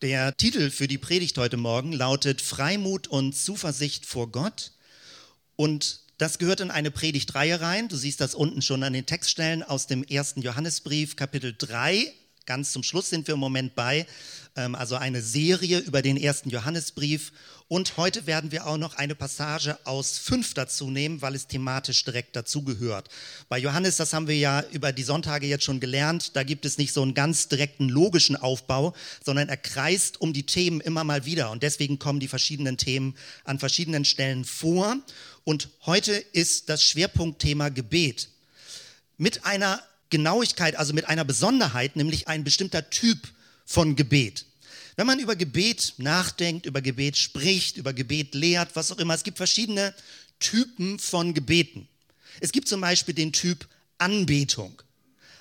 Der Titel für die Predigt heute Morgen lautet Freimut und Zuversicht vor Gott. Und das gehört in eine Predigtreihe rein. Du siehst das unten schon an den Textstellen aus dem ersten Johannesbrief, Kapitel 3. Ganz zum Schluss sind wir im Moment bei. Ähm, also eine Serie über den ersten Johannesbrief. Und heute werden wir auch noch eine Passage aus 5 dazu nehmen, weil es thematisch direkt dazugehört. Bei Johannes, das haben wir ja über die Sonntage jetzt schon gelernt, da gibt es nicht so einen ganz direkten logischen Aufbau, sondern er kreist um die Themen immer mal wieder. Und deswegen kommen die verschiedenen Themen an verschiedenen Stellen vor. Und heute ist das Schwerpunktthema Gebet. Mit einer Genauigkeit, also mit einer Besonderheit, nämlich ein bestimmter Typ von Gebet. Wenn man über Gebet nachdenkt, über Gebet spricht, über Gebet lehrt, was auch immer, es gibt verschiedene Typen von Gebeten. Es gibt zum Beispiel den Typ Anbetung.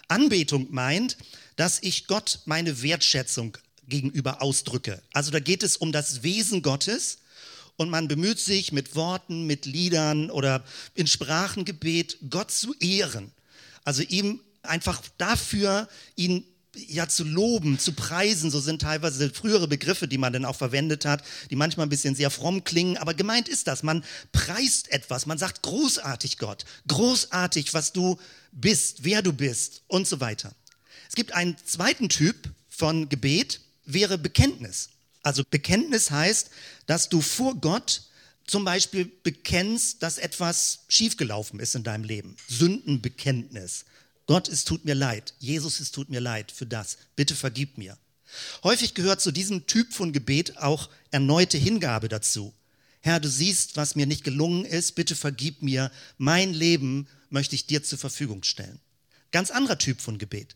Anbetung meint, dass ich Gott meine Wertschätzung gegenüber ausdrücke. Also da geht es um das Wesen Gottes und man bemüht sich mit Worten, mit Liedern oder in Sprachengebet Gott zu ehren. Also ihm einfach dafür, ihn ja zu loben, zu preisen, so sind teilweise frühere Begriffe, die man dann auch verwendet hat, die manchmal ein bisschen sehr fromm klingen, aber gemeint ist das, man preist etwas, man sagt großartig Gott, großartig, was du bist, wer du bist und so weiter. Es gibt einen zweiten Typ von Gebet, wäre Bekenntnis. Also Bekenntnis heißt, dass du vor Gott zum Beispiel bekennst, dass etwas schiefgelaufen ist in deinem Leben. Sündenbekenntnis. Gott, es tut mir leid. Jesus, es tut mir leid für das. Bitte vergib mir. Häufig gehört zu diesem Typ von Gebet auch erneute Hingabe dazu. Herr, du siehst, was mir nicht gelungen ist. Bitte vergib mir. Mein Leben möchte ich dir zur Verfügung stellen. Ganz anderer Typ von Gebet.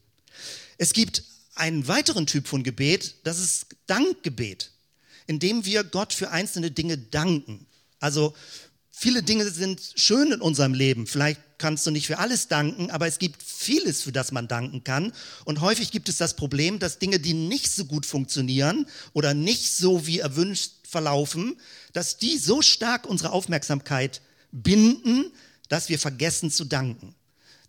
Es gibt einen weiteren Typ von Gebet, das ist Dankgebet, indem wir Gott für einzelne Dinge danken. Also viele Dinge sind schön in unserem Leben. Vielleicht kannst du nicht für alles danken, aber es gibt vieles, für das man danken kann. Und häufig gibt es das Problem, dass Dinge, die nicht so gut funktionieren oder nicht so wie erwünscht verlaufen, dass die so stark unsere Aufmerksamkeit binden, dass wir vergessen zu danken.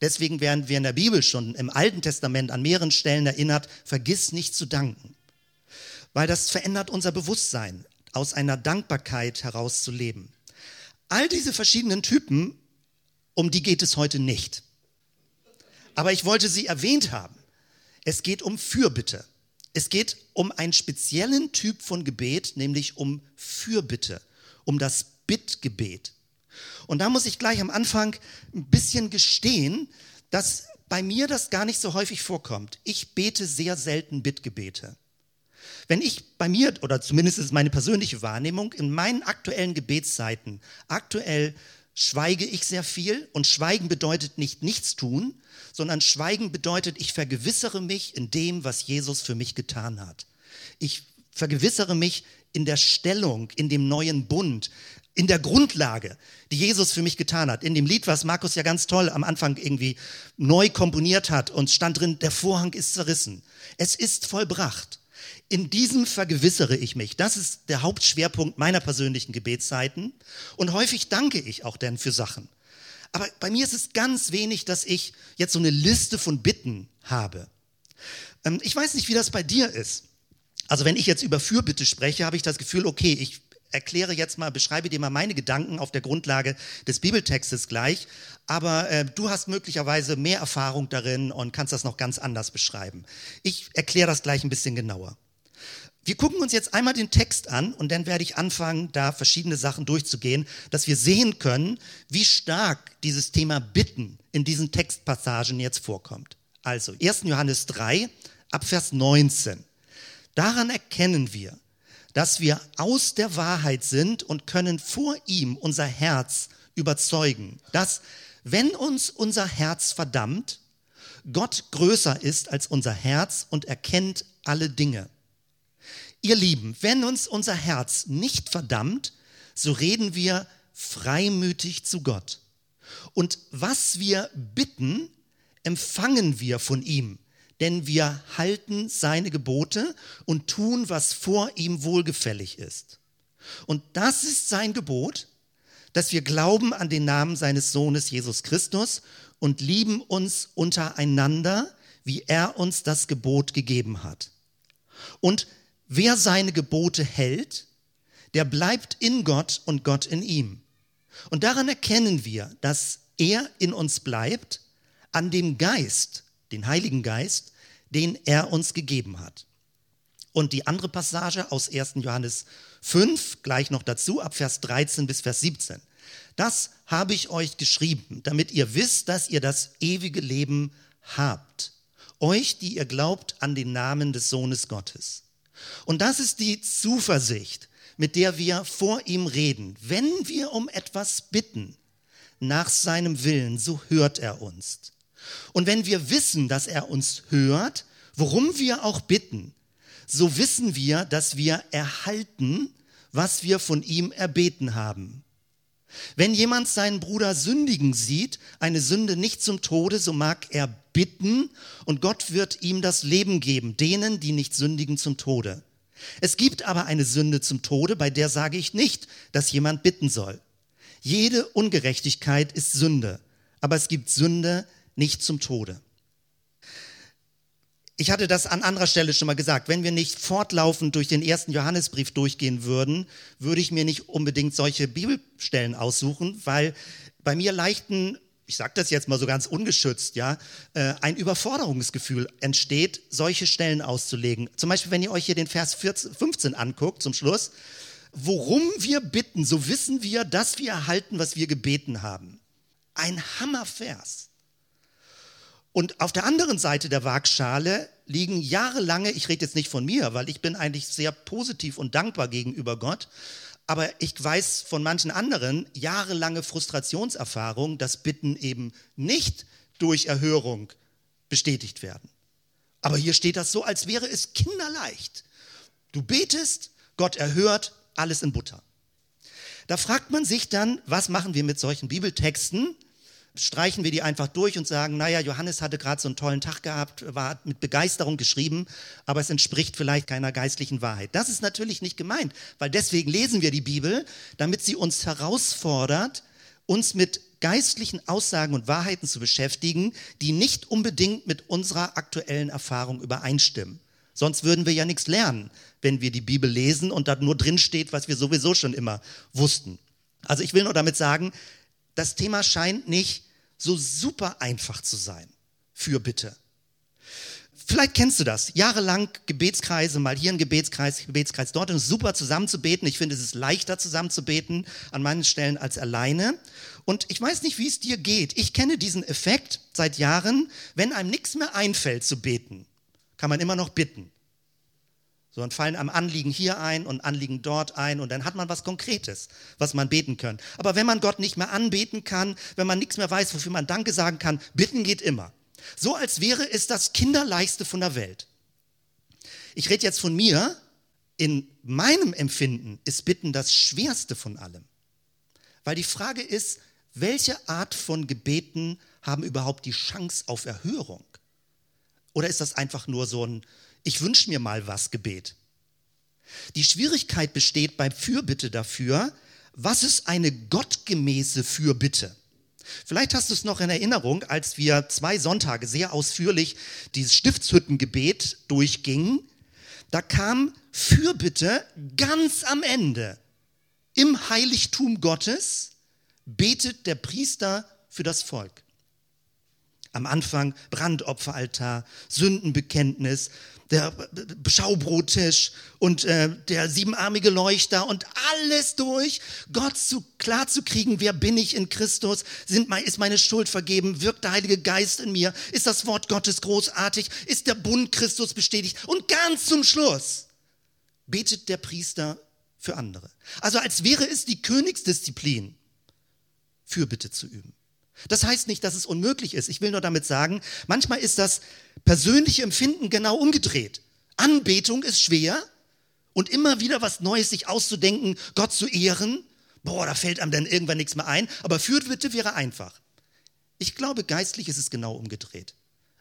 Deswegen werden wir in der Bibel schon im Alten Testament an mehreren Stellen erinnert, vergiss nicht zu danken. Weil das verändert unser Bewusstsein, aus einer Dankbarkeit heraus zu leben. All diese verschiedenen Typen um die geht es heute nicht. Aber ich wollte sie erwähnt haben. Es geht um Fürbitte. Es geht um einen speziellen Typ von Gebet, nämlich um Fürbitte, um das Bittgebet. Und da muss ich gleich am Anfang ein bisschen gestehen, dass bei mir das gar nicht so häufig vorkommt. Ich bete sehr selten Bittgebete. Wenn ich bei mir, oder zumindest ist meine persönliche Wahrnehmung, in meinen aktuellen Gebetszeiten aktuell schweige ich sehr viel und Schweigen bedeutet nicht nichts tun, sondern Schweigen bedeutet, ich vergewissere mich in dem, was Jesus für mich getan hat. Ich vergewissere mich in der Stellung, in dem neuen Bund, in der Grundlage, die Jesus für mich getan hat. In dem Lied, was Markus ja ganz toll am Anfang irgendwie neu komponiert hat und stand drin, der Vorhang ist zerrissen. Es ist vollbracht. In diesem vergewissere ich mich. Das ist der Hauptschwerpunkt meiner persönlichen Gebetszeiten. Und häufig danke ich auch denn für Sachen. Aber bei mir ist es ganz wenig, dass ich jetzt so eine Liste von Bitten habe. Ähm, ich weiß nicht, wie das bei dir ist. Also wenn ich jetzt über Fürbitte spreche, habe ich das Gefühl, okay, ich erkläre jetzt mal, beschreibe dir mal meine Gedanken auf der Grundlage des Bibeltextes gleich. Aber äh, du hast möglicherweise mehr Erfahrung darin und kannst das noch ganz anders beschreiben. Ich erkläre das gleich ein bisschen genauer. Wir gucken uns jetzt einmal den Text an und dann werde ich anfangen, da verschiedene Sachen durchzugehen, dass wir sehen können, wie stark dieses Thema Bitten in diesen Textpassagen jetzt vorkommt. Also 1. Johannes 3 ab Vers 19. Daran erkennen wir, dass wir aus der Wahrheit sind und können vor ihm unser Herz überzeugen, dass wenn uns unser Herz verdammt, Gott größer ist als unser Herz und erkennt alle Dinge. Ihr Lieben, wenn uns unser Herz nicht verdammt, so reden wir freimütig zu Gott. Und was wir bitten, empfangen wir von ihm, denn wir halten seine Gebote und tun, was vor ihm wohlgefällig ist. Und das ist sein Gebot, dass wir glauben an den Namen seines Sohnes Jesus Christus und lieben uns untereinander, wie er uns das Gebot gegeben hat. Und wer seine Gebote hält, der bleibt in Gott und Gott in ihm. Und daran erkennen wir, dass er in uns bleibt, an dem Geist, den Heiligen Geist, den er uns gegeben hat. Und die andere Passage aus 1. Johannes 5, gleich noch dazu, ab Vers 13 bis Vers 17. Das habe ich euch geschrieben, damit ihr wisst, dass ihr das ewige Leben habt. Euch, die ihr glaubt an den Namen des Sohnes Gottes. Und das ist die Zuversicht, mit der wir vor ihm reden. Wenn wir um etwas bitten, nach seinem Willen, so hört er uns. Und wenn wir wissen, dass er uns hört, worum wir auch bitten, so wissen wir, dass wir erhalten, was wir von ihm erbeten haben. Wenn jemand seinen Bruder sündigen sieht, eine Sünde nicht zum Tode, so mag er bitten und Gott wird ihm das Leben geben, denen, die nicht sündigen zum Tode. Es gibt aber eine Sünde zum Tode, bei der sage ich nicht, dass jemand bitten soll. Jede Ungerechtigkeit ist Sünde, aber es gibt Sünde nicht zum Tode. Ich hatte das an anderer Stelle schon mal gesagt. Wenn wir nicht fortlaufend durch den ersten Johannesbrief durchgehen würden, würde ich mir nicht unbedingt solche Bibelstellen aussuchen, weil bei mir leichten, ich sage das jetzt mal so ganz ungeschützt, ja, äh, ein Überforderungsgefühl entsteht, solche Stellen auszulegen. Zum Beispiel, wenn ihr euch hier den Vers 14, 15 anguckt, zum Schluss, worum wir bitten, so wissen wir, dass wir erhalten, was wir gebeten haben. Ein Hammervers. Und auf der anderen Seite der Waagschale liegen jahrelange, ich rede jetzt nicht von mir, weil ich bin eigentlich sehr positiv und dankbar gegenüber Gott, aber ich weiß von manchen anderen jahrelange Frustrationserfahrung, dass Bitten eben nicht durch Erhörung bestätigt werden. Aber hier steht das so, als wäre es kinderleicht. Du betest, Gott erhört, alles in Butter. Da fragt man sich dann, was machen wir mit solchen Bibeltexten? Streichen wir die einfach durch und sagen, naja, Johannes hatte gerade so einen tollen Tag gehabt, war mit Begeisterung geschrieben, aber es entspricht vielleicht keiner geistlichen Wahrheit. Das ist natürlich nicht gemeint, weil deswegen lesen wir die Bibel, damit sie uns herausfordert, uns mit geistlichen Aussagen und Wahrheiten zu beschäftigen, die nicht unbedingt mit unserer aktuellen Erfahrung übereinstimmen. Sonst würden wir ja nichts lernen, wenn wir die Bibel lesen und da nur drin steht, was wir sowieso schon immer wussten. Also ich will nur damit sagen, das Thema scheint nicht so super einfach zu sein. Für bitte. Vielleicht kennst du das. Jahrelang Gebetskreise, mal hier ein Gebetskreis, Gebetskreis dort. Und es ist super zusammen zu beten. Ich finde, es ist leichter zusammen zu beten an manchen Stellen als alleine. Und ich weiß nicht, wie es dir geht. Ich kenne diesen Effekt seit Jahren. Wenn einem nichts mehr einfällt zu beten, kann man immer noch bitten. So, dann fallen am Anliegen hier ein und Anliegen dort ein und dann hat man was Konkretes, was man beten kann. Aber wenn man Gott nicht mehr anbeten kann, wenn man nichts mehr weiß, wofür man Danke sagen kann, bitten geht immer. So als wäre es das Kinderleichste von der Welt. Ich rede jetzt von mir. In meinem Empfinden ist Bitten das Schwerste von allem. Weil die Frage ist, welche Art von Gebeten haben überhaupt die Chance auf Erhörung? Oder ist das einfach nur so ein, ich wünsche mir mal was Gebet. Die Schwierigkeit besteht beim Fürbitte dafür, was ist eine gottgemäße Fürbitte? Vielleicht hast du es noch in Erinnerung, als wir zwei Sonntage sehr ausführlich dieses Stiftshüttengebet durchgingen. Da kam Fürbitte ganz am Ende. Im Heiligtum Gottes betet der Priester für das Volk. Am Anfang Brandopferaltar, Sündenbekenntnis, der Schaubrottisch und äh, der siebenarmige Leuchter und alles durch, Gott zu, klar zu kriegen, wer bin ich in Christus, Sind ist meine Schuld vergeben, wirkt der Heilige Geist in mir, ist das Wort Gottes großartig, ist der Bund Christus bestätigt? Und ganz zum Schluss betet der Priester für andere. Also als wäre es die Königsdisziplin, Fürbitte zu üben. Das heißt nicht, dass es unmöglich ist. Ich will nur damit sagen, manchmal ist das persönliche Empfinden genau umgedreht. Anbetung ist schwer und immer wieder was Neues sich auszudenken, Gott zu ehren. Boah, da fällt einem dann irgendwann nichts mehr ein. Aber Fürbitte wäre einfach. Ich glaube, geistlich ist es genau umgedreht.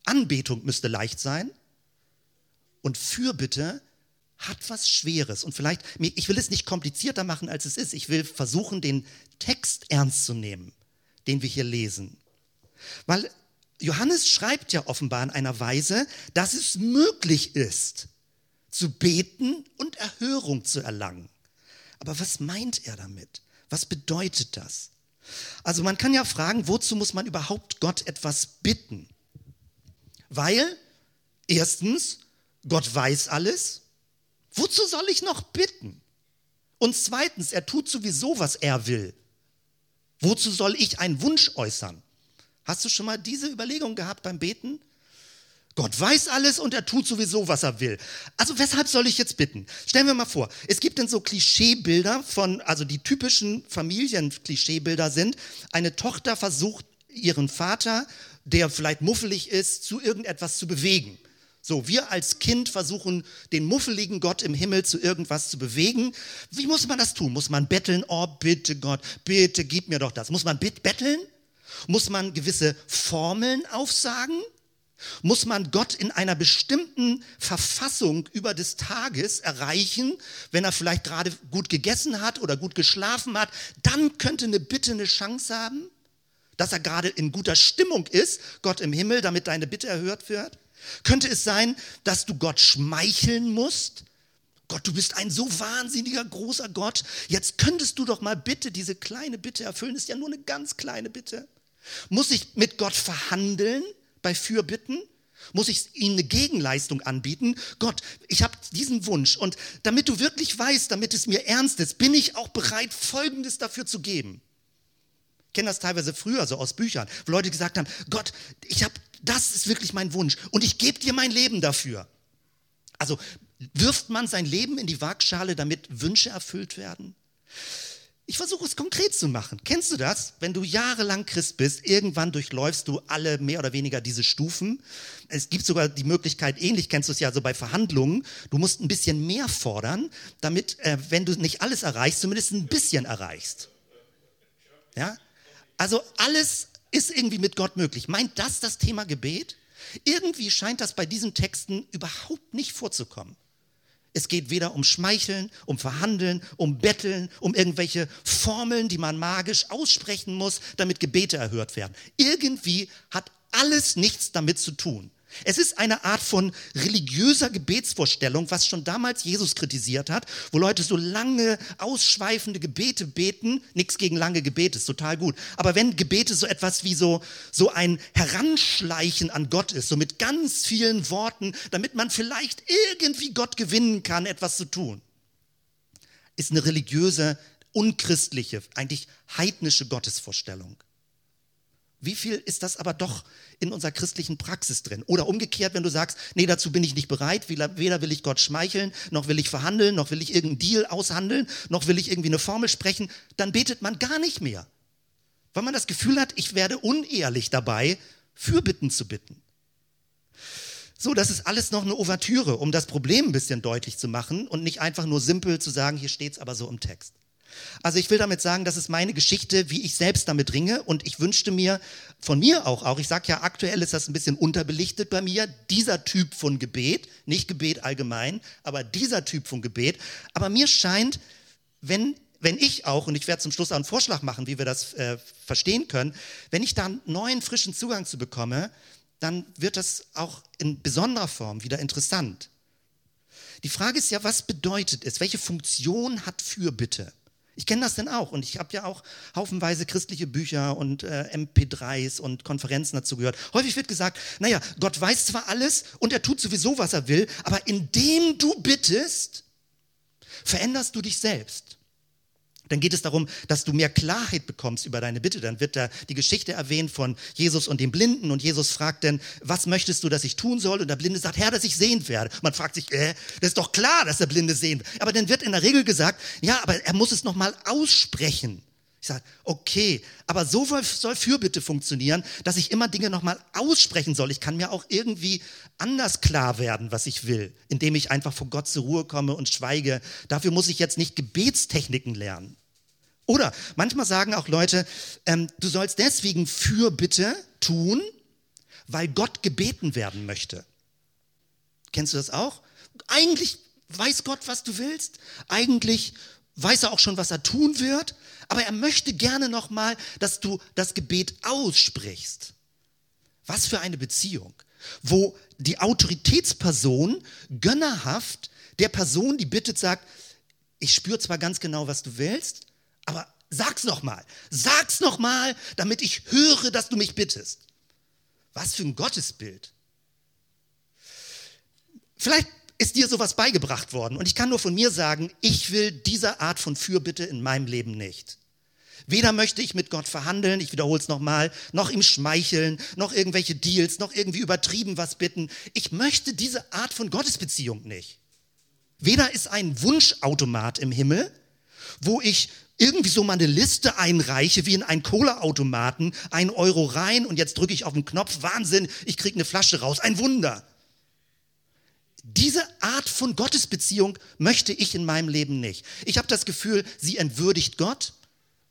Anbetung müsste leicht sein und Fürbitte hat was Schweres. Und vielleicht, ich will es nicht komplizierter machen, als es ist. Ich will versuchen, den Text ernst zu nehmen den wir hier lesen. Weil Johannes schreibt ja offenbar in einer Weise, dass es möglich ist, zu beten und Erhörung zu erlangen. Aber was meint er damit? Was bedeutet das? Also man kann ja fragen, wozu muss man überhaupt Gott etwas bitten? Weil, erstens, Gott weiß alles. Wozu soll ich noch bitten? Und zweitens, er tut sowieso, was er will. Wozu soll ich einen Wunsch äußern? Hast du schon mal diese Überlegung gehabt beim Beten? Gott weiß alles und er tut sowieso, was er will. Also weshalb soll ich jetzt bitten? Stellen wir mal vor, es gibt denn so Klischeebilder von, also die typischen Familienklischeebilder sind, eine Tochter versucht ihren Vater, der vielleicht muffelig ist, zu irgendetwas zu bewegen. So, wir als Kind versuchen, den muffeligen Gott im Himmel zu irgendwas zu bewegen. Wie muss man das tun? Muss man betteln? Oh, bitte Gott, bitte gib mir doch das. Muss man betteln? Muss man gewisse Formeln aufsagen? Muss man Gott in einer bestimmten Verfassung über des Tages erreichen, wenn er vielleicht gerade gut gegessen hat oder gut geschlafen hat, dann könnte eine Bitte eine Chance haben, dass er gerade in guter Stimmung ist, Gott im Himmel, damit deine Bitte erhört wird? Könnte es sein, dass du Gott schmeicheln musst? Gott, du bist ein so wahnsinniger großer Gott. Jetzt könntest du doch mal bitte diese kleine Bitte erfüllen. Ist ja nur eine ganz kleine Bitte. Muss ich mit Gott verhandeln? bei Fürbitten? Muss ich ihnen eine Gegenleistung anbieten? Gott, ich habe diesen Wunsch und damit du wirklich weißt, damit es mir ernst ist, bin ich auch bereit, Folgendes dafür zu geben. Ich kenne das teilweise früher so aus Büchern, wo Leute gesagt haben, Gott, ich habe, das ist wirklich mein Wunsch und ich gebe dir mein Leben dafür. Also wirft man sein Leben in die Waagschale, damit Wünsche erfüllt werden? Ich versuche es konkret zu machen. Kennst du das? Wenn du jahrelang Christ bist, irgendwann durchläufst du alle mehr oder weniger diese Stufen. Es gibt sogar die Möglichkeit, ähnlich kennst du es ja so bei Verhandlungen, du musst ein bisschen mehr fordern, damit, äh, wenn du nicht alles erreichst, zumindest ein bisschen erreichst. Ja? Also alles ist irgendwie mit Gott möglich. Meint das das Thema Gebet? Irgendwie scheint das bei diesen Texten überhaupt nicht vorzukommen. Es geht weder um Schmeicheln, um Verhandeln, um Betteln, um irgendwelche Formeln, die man magisch aussprechen muss, damit Gebete erhört werden. Irgendwie hat alles nichts damit zu tun. Es ist eine Art von religiöser Gebetsvorstellung, was schon damals Jesus kritisiert hat, wo Leute so lange, ausschweifende Gebete beten. Nichts gegen lange Gebete, ist total gut. Aber wenn Gebete so etwas wie so, so ein Heranschleichen an Gott ist, so mit ganz vielen Worten, damit man vielleicht irgendwie Gott gewinnen kann, etwas zu tun, ist eine religiöse, unchristliche, eigentlich heidnische Gottesvorstellung. Wie viel ist das aber doch in unserer christlichen Praxis drin? Oder umgekehrt, wenn du sagst, nee, dazu bin ich nicht bereit, weder will ich Gott schmeicheln, noch will ich verhandeln, noch will ich irgendeinen Deal aushandeln, noch will ich irgendwie eine Formel sprechen, dann betet man gar nicht mehr. Weil man das Gefühl hat, ich werde unehrlich dabei, Fürbitten zu bitten. So, das ist alles noch eine Ouvertüre, um das Problem ein bisschen deutlich zu machen und nicht einfach nur simpel zu sagen, hier steht es aber so im Text. Also ich will damit sagen, das ist meine Geschichte, wie ich selbst damit ringe und ich wünschte mir von mir auch, auch ich sage ja, aktuell ist das ein bisschen unterbelichtet bei mir, dieser Typ von Gebet, nicht Gebet allgemein, aber dieser Typ von Gebet. Aber mir scheint, wenn, wenn ich auch, und ich werde zum Schluss auch einen Vorschlag machen, wie wir das äh, verstehen können, wenn ich da einen neuen, frischen Zugang zu bekomme, dann wird das auch in besonderer Form wieder interessant. Die Frage ist ja, was bedeutet es? Welche Funktion hat Fürbitte? Ich kenne das denn auch und ich habe ja auch haufenweise christliche Bücher und äh, MP3s und Konferenzen dazu gehört. Häufig wird gesagt, naja, Gott weiß zwar alles und er tut sowieso, was er will, aber indem du bittest, veränderst du dich selbst. Dann geht es darum, dass du mehr Klarheit bekommst über deine Bitte. Dann wird da die Geschichte erwähnt von Jesus und dem Blinden und Jesus fragt dann, was möchtest du, dass ich tun soll? Und der Blinde sagt, Herr, dass ich sehen werde. Man fragt sich, äh, das ist doch klar, dass der Blinde sehen wird. Aber dann wird in der Regel gesagt, ja, aber er muss es nochmal aussprechen. Ich sage, okay, aber so soll Fürbitte funktionieren, dass ich immer Dinge nochmal aussprechen soll. Ich kann mir auch irgendwie anders klar werden, was ich will, indem ich einfach vor Gott zur Ruhe komme und schweige. Dafür muss ich jetzt nicht Gebetstechniken lernen. Oder manchmal sagen auch Leute, ähm, du sollst deswegen Fürbitte tun, weil Gott gebeten werden möchte. Kennst du das auch? Eigentlich weiß Gott, was du willst. Eigentlich weiß er auch schon, was er tun wird. Aber er möchte gerne nochmal, dass du das Gebet aussprichst. Was für eine Beziehung, wo die Autoritätsperson gönnerhaft der Person, die bittet, sagt, ich spüre zwar ganz genau, was du willst, aber sag's noch mal. Sag's noch mal, damit ich höre, dass du mich bittest. Was für ein Gottesbild. Vielleicht ist dir sowas beigebracht worden und ich kann nur von mir sagen, ich will diese Art von Fürbitte in meinem Leben nicht. Weder möchte ich mit Gott verhandeln, ich wiederhole es nochmal, noch ihm schmeicheln, noch irgendwelche Deals, noch irgendwie übertrieben was bitten. Ich möchte diese Art von Gottesbeziehung nicht. Weder ist ein Wunschautomat im Himmel, wo ich irgendwie so mal eine Liste einreiche, wie in einen Cola-Automaten, ein Euro rein und jetzt drücke ich auf den Knopf, Wahnsinn, ich kriege eine Flasche raus, ein Wunder. Diese Art von Gottesbeziehung möchte ich in meinem Leben nicht. Ich habe das Gefühl, sie entwürdigt Gott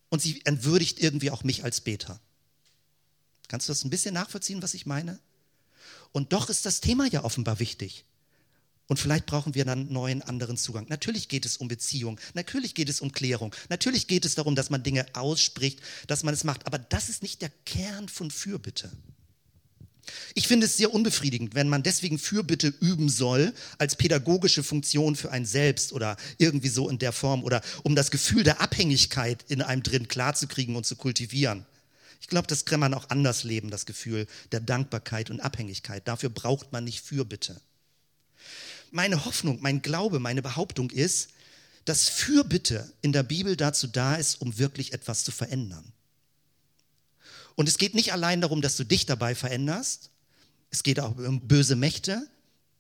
und sie entwürdigt irgendwie auch mich als Beter. Kannst du das ein bisschen nachvollziehen, was ich meine? Und doch ist das Thema ja offenbar wichtig. Und vielleicht brauchen wir dann einen neuen, anderen Zugang. Natürlich geht es um Beziehung, natürlich geht es um Klärung, natürlich geht es darum, dass man Dinge ausspricht, dass man es macht. Aber das ist nicht der Kern von Fürbitte. Ich finde es sehr unbefriedigend, wenn man deswegen Fürbitte üben soll als pädagogische Funktion für ein Selbst oder irgendwie so in der Form oder um das Gefühl der Abhängigkeit in einem drin klarzukriegen und zu kultivieren. Ich glaube, das kann man auch anders leben, das Gefühl der Dankbarkeit und Abhängigkeit. Dafür braucht man nicht Fürbitte. Meine Hoffnung, mein Glaube, meine Behauptung ist, dass Fürbitte in der Bibel dazu da ist, um wirklich etwas zu verändern. Und es geht nicht allein darum, dass du dich dabei veränderst. Es geht auch um böse Mächte.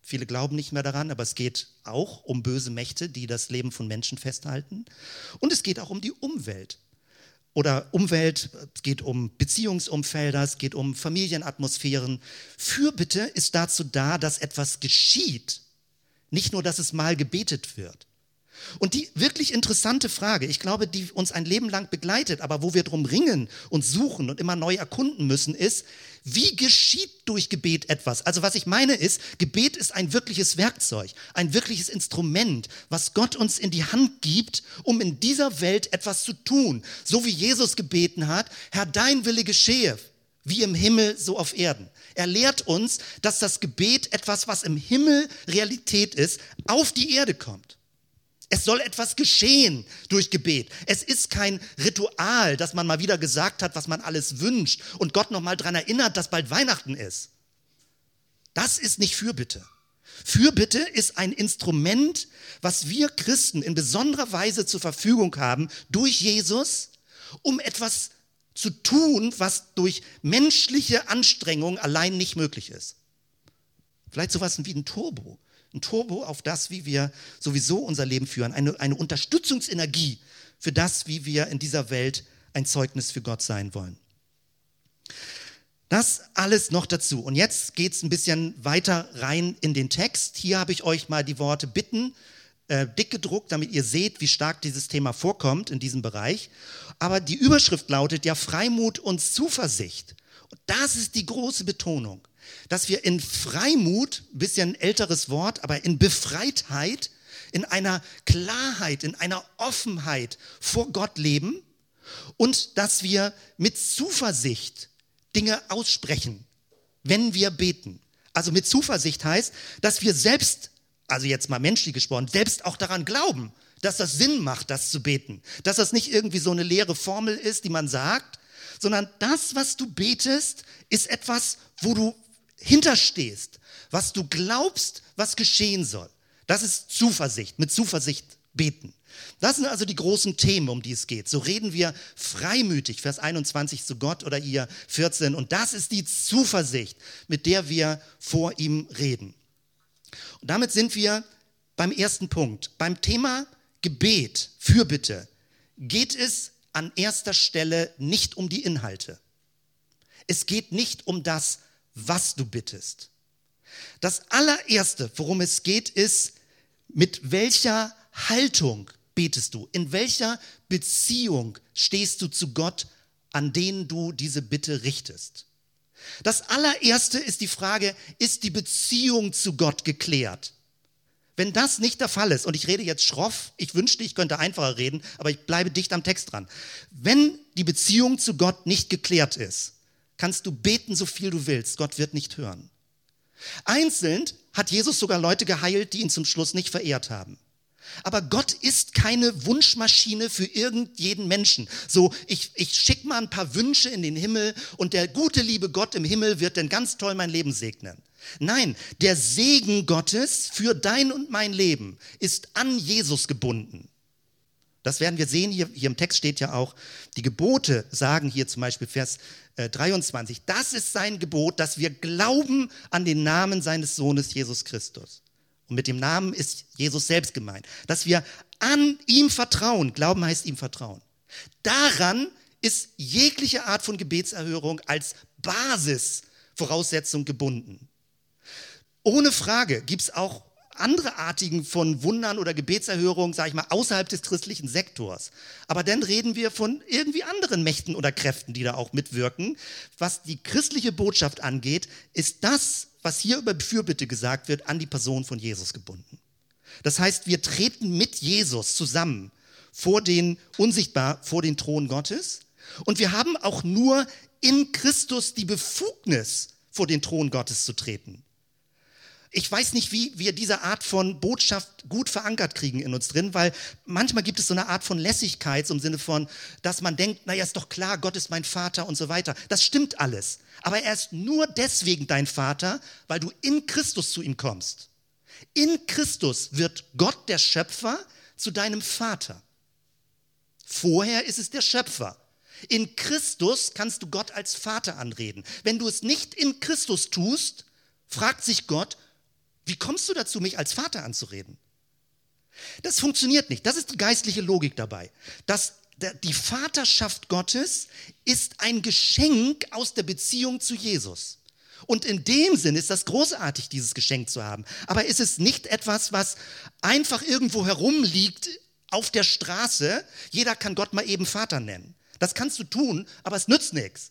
Viele glauben nicht mehr daran, aber es geht auch um böse Mächte, die das Leben von Menschen festhalten. Und es geht auch um die Umwelt. Oder Umwelt, es geht um Beziehungsumfelder, es geht um Familienatmosphären. Fürbitte ist dazu da, dass etwas geschieht. Nicht nur, dass es mal gebetet wird. Und die wirklich interessante Frage, ich glaube, die uns ein Leben lang begleitet, aber wo wir drum ringen und suchen und immer neu erkunden müssen, ist, wie geschieht durch Gebet etwas? Also was ich meine ist, Gebet ist ein wirkliches Werkzeug, ein wirkliches Instrument, was Gott uns in die Hand gibt, um in dieser Welt etwas zu tun. So wie Jesus gebeten hat, Herr, dein Wille geschehe, wie im Himmel, so auf Erden. Er lehrt uns, dass das Gebet etwas, was im Himmel Realität ist, auf die Erde kommt. Es soll etwas geschehen durch Gebet. Es ist kein Ritual, dass man mal wieder gesagt hat, was man alles wünscht und Gott noch mal daran erinnert, dass bald Weihnachten ist. Das ist nicht Fürbitte. Fürbitte ist ein Instrument, was wir Christen in besonderer Weise zur Verfügung haben durch Jesus, um etwas zu tun, was durch menschliche Anstrengung allein nicht möglich ist. Vielleicht sowas wie ein Turbo ein Turbo auf das, wie wir sowieso unser Leben führen, eine, eine Unterstützungsenergie für das, wie wir in dieser Welt ein Zeugnis für Gott sein wollen. Das alles noch dazu. Und jetzt geht es ein bisschen weiter rein in den Text. Hier habe ich euch mal die Worte bitten äh, dick gedruckt, damit ihr seht, wie stark dieses Thema vorkommt in diesem Bereich. Aber die Überschrift lautet ja Freimut und Zuversicht. Und das ist die große Betonung dass wir in Freimut, bisschen älteres Wort, aber in Befreitheit, in einer Klarheit, in einer Offenheit vor Gott leben und dass wir mit Zuversicht Dinge aussprechen, wenn wir beten. Also mit Zuversicht heißt, dass wir selbst, also jetzt mal menschlich gesprochen, selbst auch daran glauben, dass das Sinn macht, das zu beten. Dass das nicht irgendwie so eine leere Formel ist, die man sagt, sondern das, was du betest, ist etwas, wo du hinterstehst, was du glaubst, was geschehen soll. Das ist Zuversicht, mit Zuversicht beten. Das sind also die großen Themen, um die es geht. So reden wir freimütig, Vers 21 zu Gott oder ihr 14. Und das ist die Zuversicht, mit der wir vor ihm reden. Und damit sind wir beim ersten Punkt. Beim Thema Gebet, Fürbitte, geht es an erster Stelle nicht um die Inhalte. Es geht nicht um das, was du bittest. Das allererste, worum es geht, ist, mit welcher Haltung betest du? In welcher Beziehung stehst du zu Gott, an den du diese Bitte richtest? Das allererste ist die Frage, ist die Beziehung zu Gott geklärt? Wenn das nicht der Fall ist, und ich rede jetzt schroff, ich wünschte, ich könnte einfacher reden, aber ich bleibe dicht am Text dran. Wenn die Beziehung zu Gott nicht geklärt ist, kannst du beten, so viel du willst. Gott wird nicht hören. Einzeln hat Jesus sogar Leute geheilt, die ihn zum Schluss nicht verehrt haben. Aber Gott ist keine Wunschmaschine für irgendjeden Menschen. So, ich, ich schicke mal ein paar Wünsche in den Himmel und der gute, liebe Gott im Himmel wird dann ganz toll mein Leben segnen. Nein, der Segen Gottes für dein und mein Leben ist an Jesus gebunden. Das werden wir sehen, hier, hier im Text steht ja auch, die Gebote sagen hier zum Beispiel Vers äh, 23, das ist sein Gebot, dass wir glauben an den Namen seines Sohnes Jesus Christus. Und mit dem Namen ist Jesus selbst gemeint. Dass wir an ihm vertrauen. Glauben heißt ihm vertrauen. Daran ist jegliche Art von Gebetserhörung als Basisvoraussetzung gebunden. Ohne Frage gibt es auch andere Artigen von Wundern oder Gebetserhörungen, sage ich mal, außerhalb des christlichen Sektors. Aber dann reden wir von irgendwie anderen Mächten oder Kräften, die da auch mitwirken. Was die christliche Botschaft angeht, ist das, was hier über Fürbitte gesagt wird, an die Person von Jesus gebunden. Das heißt, wir treten mit Jesus zusammen vor den, unsichtbar vor den Thron Gottes. Und wir haben auch nur in Christus die Befugnis, vor den Thron Gottes zu treten. Ich weiß nicht, wie wir diese Art von Botschaft gut verankert kriegen in uns drin, weil manchmal gibt es so eine Art von Lässigkeit im Sinne von, dass man denkt, naja, ist doch klar, Gott ist mein Vater und so weiter. Das stimmt alles. Aber er ist nur deswegen dein Vater, weil du in Christus zu ihm kommst. In Christus wird Gott, der Schöpfer, zu deinem Vater. Vorher ist es der Schöpfer. In Christus kannst du Gott als Vater anreden. Wenn du es nicht in Christus tust, fragt sich Gott, wie kommst du dazu, mich als Vater anzureden? Das funktioniert nicht. Das ist die geistliche Logik dabei. Das, die Vaterschaft Gottes ist ein Geschenk aus der Beziehung zu Jesus. Und in dem Sinn ist das großartig, dieses Geschenk zu haben. Aber ist es nicht etwas, was einfach irgendwo herumliegt auf der Straße? Jeder kann Gott mal eben Vater nennen. Das kannst du tun, aber es nützt nichts.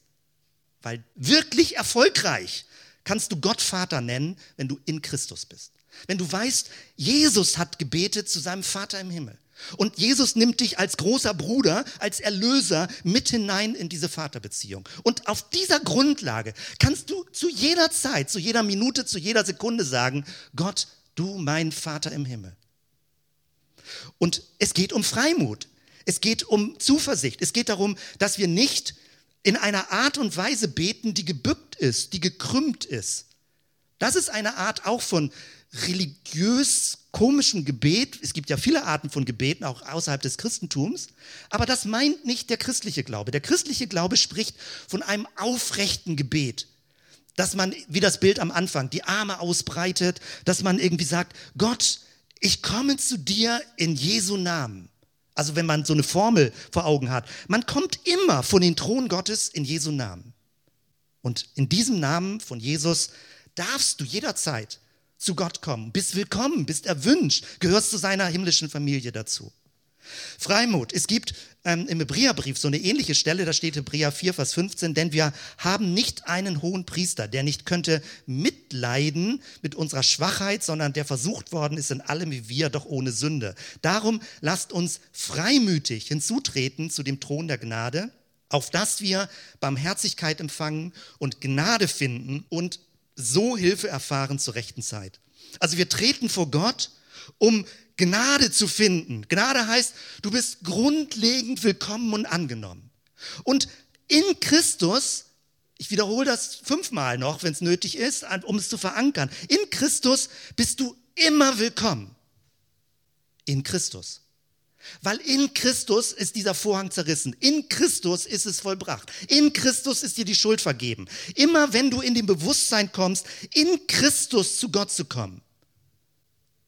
Weil wirklich erfolgreich kannst du Gott Vater nennen, wenn du in Christus bist. Wenn du weißt, Jesus hat gebetet zu seinem Vater im Himmel. Und Jesus nimmt dich als großer Bruder, als Erlöser mit hinein in diese Vaterbeziehung. Und auf dieser Grundlage kannst du zu jeder Zeit, zu jeder Minute, zu jeder Sekunde sagen, Gott, du mein Vater im Himmel. Und es geht um Freimut. Es geht um Zuversicht. Es geht darum, dass wir nicht in einer Art und Weise beten, die gebückt ist, die gekrümmt ist. Das ist eine Art auch von religiös komischem Gebet. Es gibt ja viele Arten von Gebeten, auch außerhalb des Christentums. Aber das meint nicht der christliche Glaube. Der christliche Glaube spricht von einem aufrechten Gebet. Dass man, wie das Bild am Anfang, die Arme ausbreitet, dass man irgendwie sagt, Gott, ich komme zu dir in Jesu Namen. Also wenn man so eine Formel vor Augen hat. Man kommt immer von den Thron Gottes in Jesu Namen. Und in diesem Namen von Jesus darfst du jederzeit zu Gott kommen, bist willkommen, bist erwünscht, gehörst zu seiner himmlischen Familie dazu. Freimut. Es gibt ähm, im Hebräerbrief so eine ähnliche Stelle, da steht Hebräer 4, Vers 15, denn wir haben nicht einen hohen Priester, der nicht könnte mitleiden mit unserer Schwachheit, sondern der versucht worden ist in allem wie wir, doch ohne Sünde. Darum lasst uns freimütig hinzutreten zu dem Thron der Gnade, auf dass wir Barmherzigkeit empfangen und Gnade finden und so Hilfe erfahren zur rechten Zeit. Also wir treten vor Gott, um Gnade zu finden. Gnade heißt, du bist grundlegend willkommen und angenommen. Und in Christus, ich wiederhole das fünfmal noch, wenn es nötig ist, um es zu verankern, in Christus bist du immer willkommen. In Christus. Weil in Christus ist dieser Vorhang zerrissen. In Christus ist es vollbracht. In Christus ist dir die Schuld vergeben. Immer wenn du in dem Bewusstsein kommst, in Christus zu Gott zu kommen,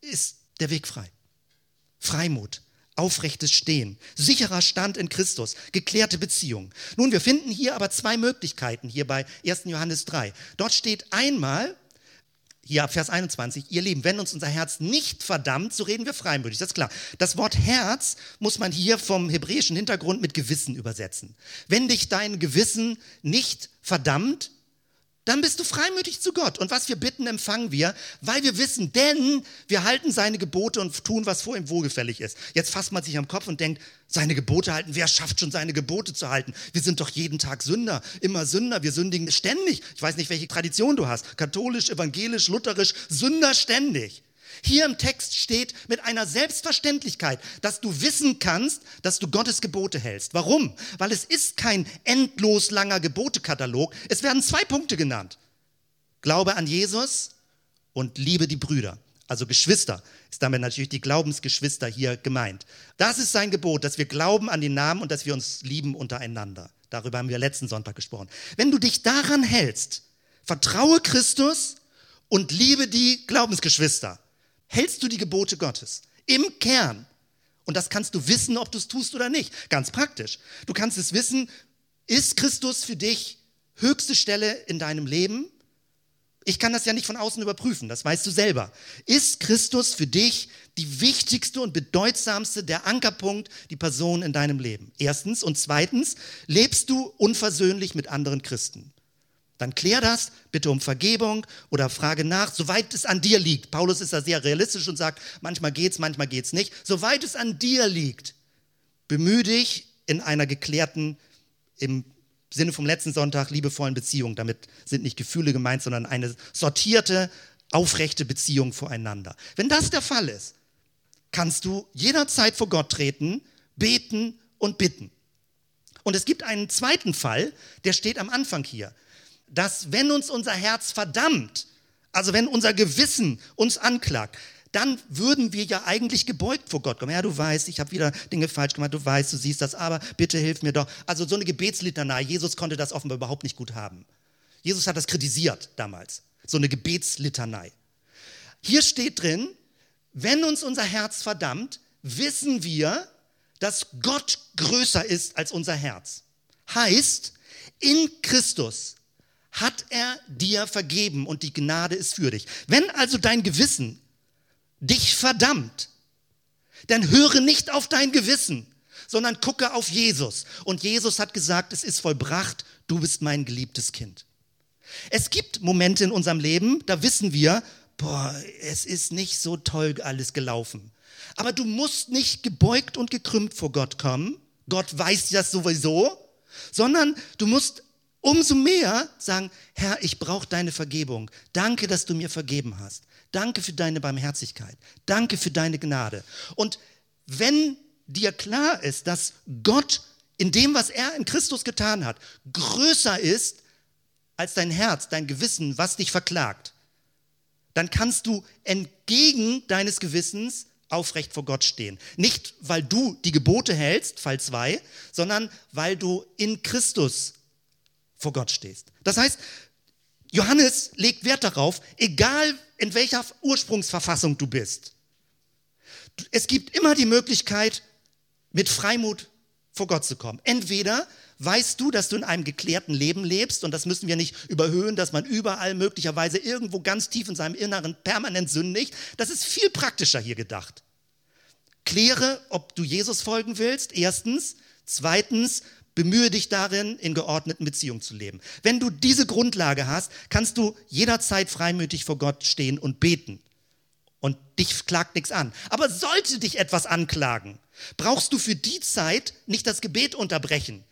ist der Weg frei. Freimut, aufrechtes Stehen, sicherer Stand in Christus, geklärte Beziehung. Nun, wir finden hier aber zwei Möglichkeiten hier bei 1. Johannes 3. Dort steht einmal, hier Vers 21, ihr Lieben, wenn uns unser Herz nicht verdammt, so reden wir freimütig. Das ist klar. Das Wort Herz muss man hier vom hebräischen Hintergrund mit Gewissen übersetzen. Wenn dich dein Gewissen nicht verdammt, dann bist du freimütig zu Gott. Und was wir bitten, empfangen wir, weil wir wissen, denn wir halten seine Gebote und tun, was vor ihm wohlgefällig ist. Jetzt fasst man sich am Kopf und denkt, seine Gebote halten, wer schafft schon seine Gebote zu halten? Wir sind doch jeden Tag Sünder, immer Sünder, wir sündigen ständig. Ich weiß nicht, welche Tradition du hast, katholisch, evangelisch, lutherisch, Sünder ständig. Hier im Text steht mit einer Selbstverständlichkeit, dass du wissen kannst, dass du Gottes Gebote hältst. Warum? Weil es ist kein endlos langer Gebotekatalog. Es werden zwei Punkte genannt. Glaube an Jesus und liebe die Brüder. Also Geschwister ist damit natürlich die Glaubensgeschwister hier gemeint. Das ist sein Gebot, dass wir glauben an den Namen und dass wir uns lieben untereinander. Darüber haben wir letzten Sonntag gesprochen. Wenn du dich daran hältst, vertraue Christus und liebe die Glaubensgeschwister hältst du die Gebote Gottes im Kern. Und das kannst du wissen, ob du es tust oder nicht. Ganz praktisch. Du kannst es wissen, ist Christus für dich höchste Stelle in deinem Leben? Ich kann das ja nicht von außen überprüfen, das weißt du selber. Ist Christus für dich die wichtigste und bedeutsamste, der Ankerpunkt, die Person in deinem Leben? Erstens. Und zweitens, lebst du unversöhnlich mit anderen Christen? Dann klär das, bitte um Vergebung oder frage nach, soweit es an dir liegt. Paulus ist da sehr realistisch und sagt, manchmal geht's, manchmal geht's nicht. Soweit es an dir liegt, bemühe dich in einer geklärten, im Sinne vom letzten Sonntag, liebevollen Beziehung. Damit sind nicht Gefühle gemeint, sondern eine sortierte, aufrechte Beziehung voreinander. Wenn das der Fall ist, kannst du jederzeit vor Gott treten, beten und bitten. Und es gibt einen zweiten Fall, der steht am Anfang hier dass wenn uns unser Herz verdammt, also wenn unser Gewissen uns anklagt, dann würden wir ja eigentlich gebeugt vor Gott kommen. Ja, du weißt, ich habe wieder Dinge falsch gemacht, du weißt, du siehst das, aber bitte hilf mir doch. Also so eine Gebetslitanei, Jesus konnte das offenbar überhaupt nicht gut haben. Jesus hat das kritisiert damals, so eine Gebetslitanei. Hier steht drin, wenn uns unser Herz verdammt, wissen wir, dass Gott größer ist als unser Herz. Heißt, in Christus hat er dir vergeben und die Gnade ist für dich. Wenn also dein Gewissen dich verdammt, dann höre nicht auf dein Gewissen, sondern gucke auf Jesus. Und Jesus hat gesagt, es ist vollbracht, du bist mein geliebtes Kind. Es gibt Momente in unserem Leben, da wissen wir, boah, es ist nicht so toll alles gelaufen. Aber du musst nicht gebeugt und gekrümmt vor Gott kommen. Gott weiß das sowieso, sondern du musst umso mehr sagen, Herr, ich brauche deine Vergebung. Danke, dass du mir vergeben hast. Danke für deine Barmherzigkeit. Danke für deine Gnade. Und wenn dir klar ist, dass Gott in dem, was er in Christus getan hat, größer ist als dein Herz, dein Gewissen, was dich verklagt, dann kannst du entgegen deines Gewissens aufrecht vor Gott stehen. Nicht, weil du die Gebote hältst, Fall 2, sondern weil du in Christus vor Gott stehst. Das heißt, Johannes legt Wert darauf, egal in welcher Ursprungsverfassung du bist. Es gibt immer die Möglichkeit, mit Freimut vor Gott zu kommen. Entweder weißt du, dass du in einem geklärten Leben lebst und das müssen wir nicht überhöhen, dass man überall möglicherweise irgendwo ganz tief in seinem Inneren permanent sündigt. Das ist viel praktischer hier gedacht. Kläre, ob du Jesus folgen willst, erstens. Zweitens, Bemühe dich darin, in geordneten Beziehungen zu leben. Wenn du diese Grundlage hast, kannst du jederzeit freimütig vor Gott stehen und beten. Und dich klagt nichts an. Aber sollte dich etwas anklagen, brauchst du für die Zeit nicht das Gebet unterbrechen.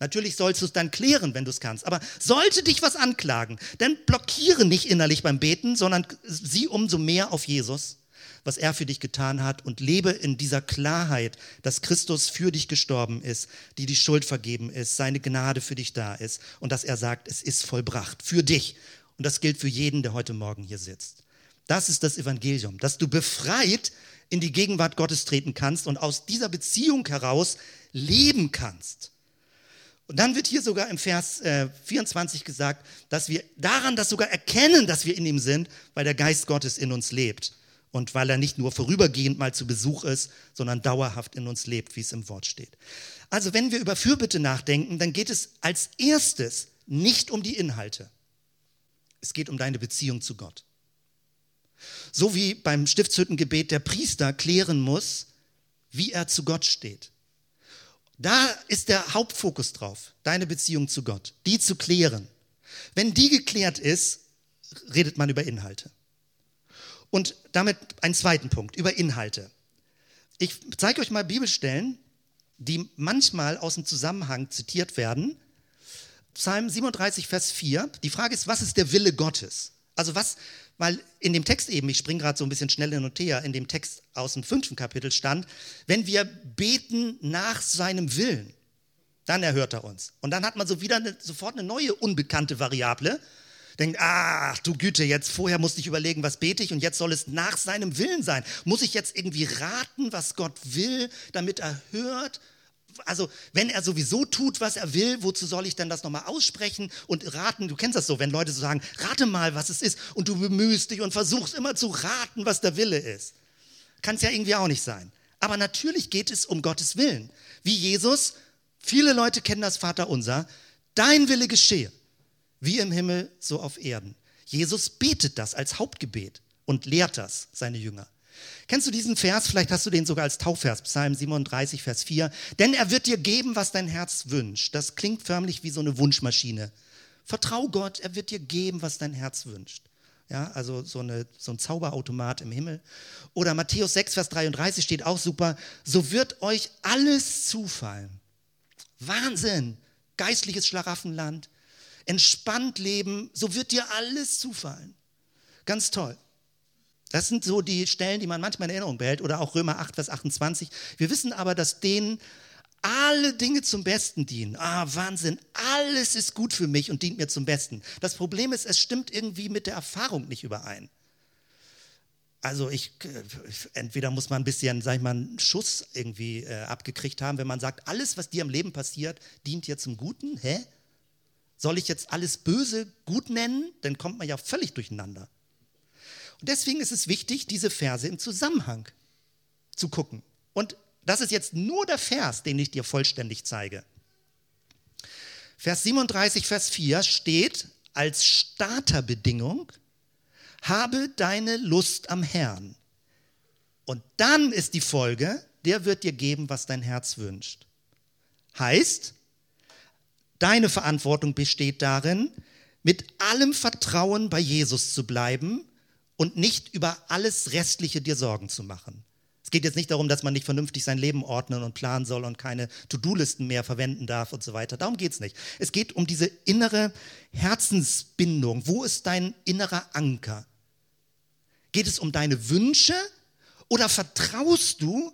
Natürlich sollst du es dann klären, wenn du es kannst. Aber sollte dich was anklagen, dann blockiere nicht innerlich beim Beten, sondern sieh umso mehr auf Jesus was er für dich getan hat und lebe in dieser Klarheit, dass Christus für dich gestorben ist, die die Schuld vergeben ist, seine Gnade für dich da ist und dass er sagt, es ist vollbracht für dich. Und das gilt für jeden, der heute Morgen hier sitzt. Das ist das Evangelium, dass du befreit in die Gegenwart Gottes treten kannst und aus dieser Beziehung heraus leben kannst. Und dann wird hier sogar im Vers äh, 24 gesagt, dass wir daran das sogar erkennen, dass wir in ihm sind, weil der Geist Gottes in uns lebt und weil er nicht nur vorübergehend mal zu Besuch ist, sondern dauerhaft in uns lebt, wie es im Wort steht. Also wenn wir über Fürbitte nachdenken, dann geht es als erstes nicht um die Inhalte. Es geht um deine Beziehung zu Gott. So wie beim Stiftshüttengebet der Priester klären muss, wie er zu Gott steht. Da ist der Hauptfokus drauf, deine Beziehung zu Gott, die zu klären. Wenn die geklärt ist, redet man über Inhalte. Und damit einen zweiten Punkt, über Inhalte. Ich zeige euch mal Bibelstellen, die manchmal aus dem Zusammenhang zitiert werden. Psalm 37, Vers 4. Die Frage ist, was ist der Wille Gottes? Also was, weil in dem Text eben, ich springe gerade so ein bisschen schnell hin und her, in dem Text aus dem fünften Kapitel stand, wenn wir beten nach seinem Willen, dann erhört er uns. Und dann hat man so wieder eine, sofort eine neue unbekannte Variable. Denkt, ach du Güte, jetzt vorher musste ich überlegen, was bete ich und jetzt soll es nach seinem Willen sein. Muss ich jetzt irgendwie raten, was Gott will, damit er hört? also wenn er sowieso tut, was er will, wozu soll ich denn das nochmal aussprechen und raten? Du kennst das so, wenn Leute so sagen, rate mal, was es ist und du bemühst dich und versuchst immer zu raten, was der Wille ist. Kann es ja irgendwie auch nicht sein. Aber natürlich geht es um Gottes Willen. Wie Jesus, viele Leute kennen das Vater unser, dein Wille geschehe, wie im Himmel, so auf Erden. Jesus betet das als Hauptgebet und lehrt das seine Jünger. Kennst du diesen Vers? Vielleicht hast du den sogar als Taufvers, Psalm 37, Vers 4. Denn er wird dir geben, was dein Herz wünscht. Das klingt förmlich wie so eine Wunschmaschine. Vertrau Gott, er wird dir geben, was dein Herz wünscht. Ja, also so, eine, so ein Zauberautomat im Himmel. Oder Matthäus 6, Vers 33 steht auch super. So wird euch alles zufallen. Wahnsinn. Geistliches Schlaraffenland. Entspannt leben. So wird dir alles zufallen. Ganz toll. Das sind so die Stellen, die man manchmal in Erinnerung behält oder auch Römer 8, Vers 28. Wir wissen aber, dass denen alle Dinge zum Besten dienen. Ah, Wahnsinn, alles ist gut für mich und dient mir zum Besten. Das Problem ist, es stimmt irgendwie mit der Erfahrung nicht überein. Also ich, entweder muss man ein bisschen, sag ich mal, einen Schuss irgendwie äh, abgekriegt haben, wenn man sagt, alles, was dir im Leben passiert, dient dir zum Guten. Hä? Soll ich jetzt alles Böse gut nennen? Dann kommt man ja völlig durcheinander. Und deswegen ist es wichtig, diese Verse im Zusammenhang zu gucken. Und das ist jetzt nur der Vers, den ich dir vollständig zeige. Vers 37, Vers 4 steht als Starterbedingung, habe deine Lust am Herrn. Und dann ist die Folge, der wird dir geben, was dein Herz wünscht. Heißt, deine Verantwortung besteht darin, mit allem Vertrauen bei Jesus zu bleiben und nicht über alles Restliche dir Sorgen zu machen. Es geht jetzt nicht darum, dass man nicht vernünftig sein Leben ordnen und planen soll und keine To-Do-Listen mehr verwenden darf und so weiter. Darum geht es nicht. Es geht um diese innere Herzensbindung. Wo ist dein innerer Anker? Geht es um deine Wünsche oder vertraust du,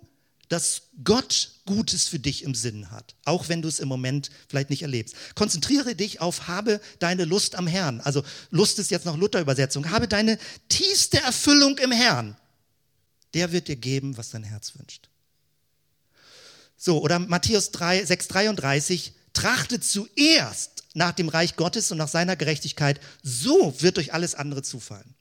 dass Gott Gutes für dich im Sinn hat, auch wenn du es im Moment vielleicht nicht erlebst. Konzentriere dich auf, habe deine Lust am Herrn. Also Lust ist jetzt noch Luther-Übersetzung. Habe deine tiefste Erfüllung im Herrn. Der wird dir geben, was dein Herz wünscht. So, oder Matthäus 3, 6, 33, trachtet zuerst nach dem Reich Gottes und nach seiner Gerechtigkeit, so wird euch alles andere zufallen.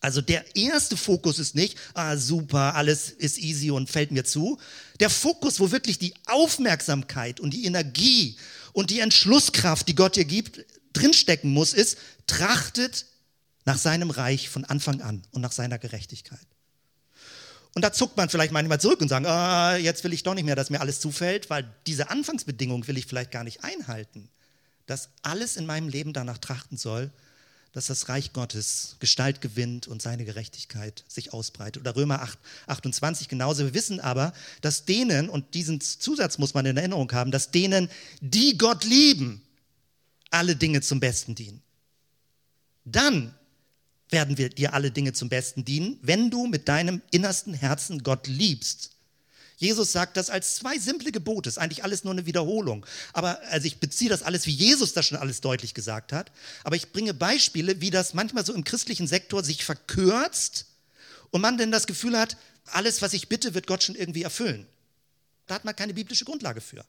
Also der erste Fokus ist nicht, ah super, alles ist easy und fällt mir zu. Der Fokus, wo wirklich die Aufmerksamkeit und die Energie und die Entschlusskraft, die Gott dir gibt, drinstecken muss, ist, trachtet nach seinem Reich von Anfang an und nach seiner Gerechtigkeit. Und da zuckt man vielleicht manchmal zurück und sagt, ah, jetzt will ich doch nicht mehr, dass mir alles zufällt, weil diese Anfangsbedingung will ich vielleicht gar nicht einhalten. Dass alles in meinem Leben danach trachten soll, dass das Reich Gottes Gestalt gewinnt und seine Gerechtigkeit sich ausbreitet. Oder Römer 8, 28 genauso. Wir wissen aber, dass denen, und diesen Zusatz muss man in Erinnerung haben, dass denen, die Gott lieben, alle Dinge zum Besten dienen. Dann werden wir dir alle Dinge zum Besten dienen, wenn du mit deinem innersten Herzen Gott liebst Jesus sagt das als zwei simple Gebote, ist eigentlich alles nur eine Wiederholung. Aber also ich beziehe das alles, wie Jesus das schon alles deutlich gesagt hat. Aber ich bringe Beispiele, wie das manchmal so im christlichen Sektor sich verkürzt und man denn das Gefühl hat, alles, was ich bitte, wird Gott schon irgendwie erfüllen. Da hat man keine biblische Grundlage für.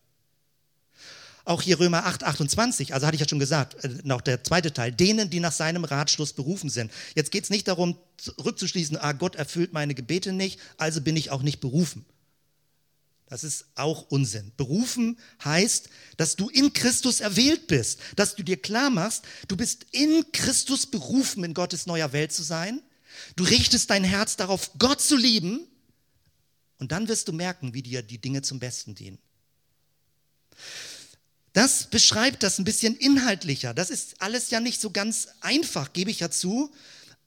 Auch hier Römer 8, 28, also hatte ich ja schon gesagt, äh, noch der zweite Teil, denen, die nach seinem Ratschluss berufen sind. Jetzt geht es nicht darum, rückzuschließen, ah, Gott erfüllt meine Gebete nicht, also bin ich auch nicht berufen. Das ist auch Unsinn. Berufen heißt, dass du in Christus erwählt bist, dass du dir klar machst, du bist in Christus berufen, in Gottes neuer Welt zu sein. Du richtest dein Herz darauf, Gott zu lieben. Und dann wirst du merken, wie dir die Dinge zum Besten dienen. Das beschreibt das ein bisschen inhaltlicher. Das ist alles ja nicht so ganz einfach, gebe ich ja zu.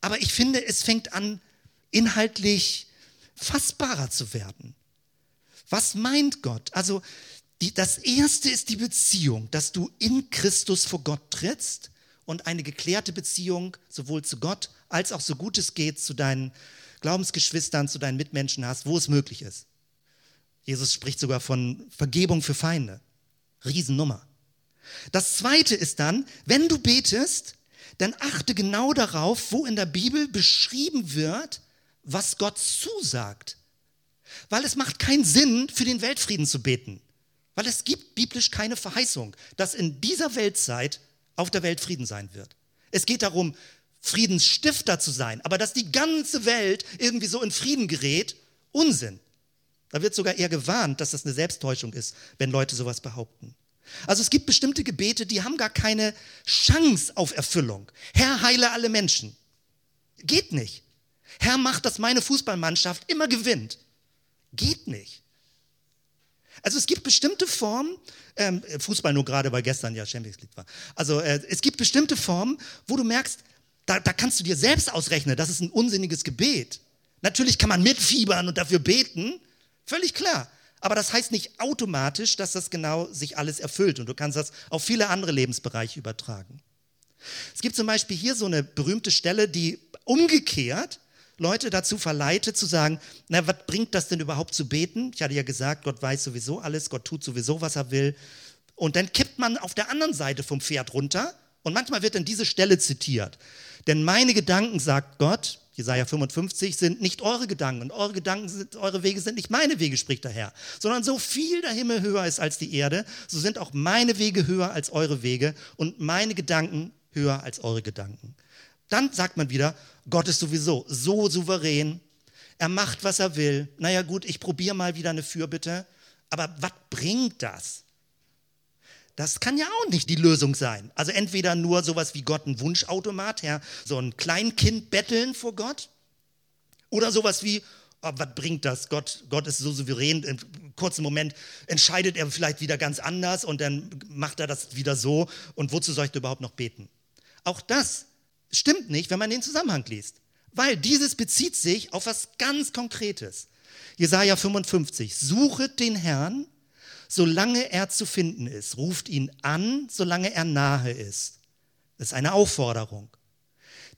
Aber ich finde, es fängt an, inhaltlich fassbarer zu werden. Was meint Gott? Also die, das Erste ist die Beziehung, dass du in Christus vor Gott trittst und eine geklärte Beziehung sowohl zu Gott als auch so gut es geht zu deinen Glaubensgeschwistern, zu deinen Mitmenschen hast, wo es möglich ist. Jesus spricht sogar von Vergebung für Feinde. Riesennummer. Das Zweite ist dann, wenn du betest, dann achte genau darauf, wo in der Bibel beschrieben wird, was Gott zusagt. Weil es macht keinen Sinn, für den Weltfrieden zu beten. Weil es gibt biblisch keine Verheißung, dass in dieser Weltzeit auf der Welt Frieden sein wird. Es geht darum, Friedensstifter zu sein, aber dass die ganze Welt irgendwie so in Frieden gerät, Unsinn. Da wird sogar eher gewarnt, dass das eine Selbsttäuschung ist, wenn Leute sowas behaupten. Also es gibt bestimmte Gebete, die haben gar keine Chance auf Erfüllung. Herr, heile alle Menschen. Geht nicht. Herr, macht, dass meine Fußballmannschaft immer gewinnt. Geht nicht. Also es gibt bestimmte Formen, ähm, Fußball nur gerade, weil gestern ja Champions League war. Also äh, es gibt bestimmte Formen, wo du merkst, da, da kannst du dir selbst ausrechnen, das ist ein unsinniges Gebet. Natürlich kann man mitfiebern und dafür beten, völlig klar. Aber das heißt nicht automatisch, dass das genau sich alles erfüllt und du kannst das auf viele andere Lebensbereiche übertragen. Es gibt zum Beispiel hier so eine berühmte Stelle, die umgekehrt Leute dazu verleitet zu sagen, na, was bringt das denn überhaupt zu beten? Ich hatte ja gesagt, Gott weiß sowieso alles, Gott tut sowieso, was er will. Und dann kippt man auf der anderen Seite vom Pferd runter und manchmal wird dann diese Stelle zitiert. Denn meine Gedanken, sagt Gott, Jesaja 55, sind nicht eure Gedanken und eure Gedanken sind, eure Wege sind nicht meine Wege, spricht der Herr, sondern so viel der Himmel höher ist als die Erde, so sind auch meine Wege höher als eure Wege und meine Gedanken höher als eure Gedanken. Dann sagt man wieder, Gott ist sowieso so souverän. Er macht, was er will. Naja gut, ich probiere mal wieder eine Fürbitte. Aber was bringt das? Das kann ja auch nicht die Lösung sein. Also entweder nur sowas wie Gott ein Wunschautomat, ja, so ein Kleinkind betteln vor Gott. Oder sowas wie, oh, was bringt das? Gott, Gott ist so souverän, im kurzen Moment entscheidet er vielleicht wieder ganz anders und dann macht er das wieder so. Und wozu soll ich überhaupt noch beten? Auch das stimmt nicht, wenn man den Zusammenhang liest. Weil dieses bezieht sich auf was ganz Konkretes. Jesaja 55. Suchet den Herrn, solange er zu finden ist. Ruft ihn an, solange er nahe ist. Das ist eine Aufforderung.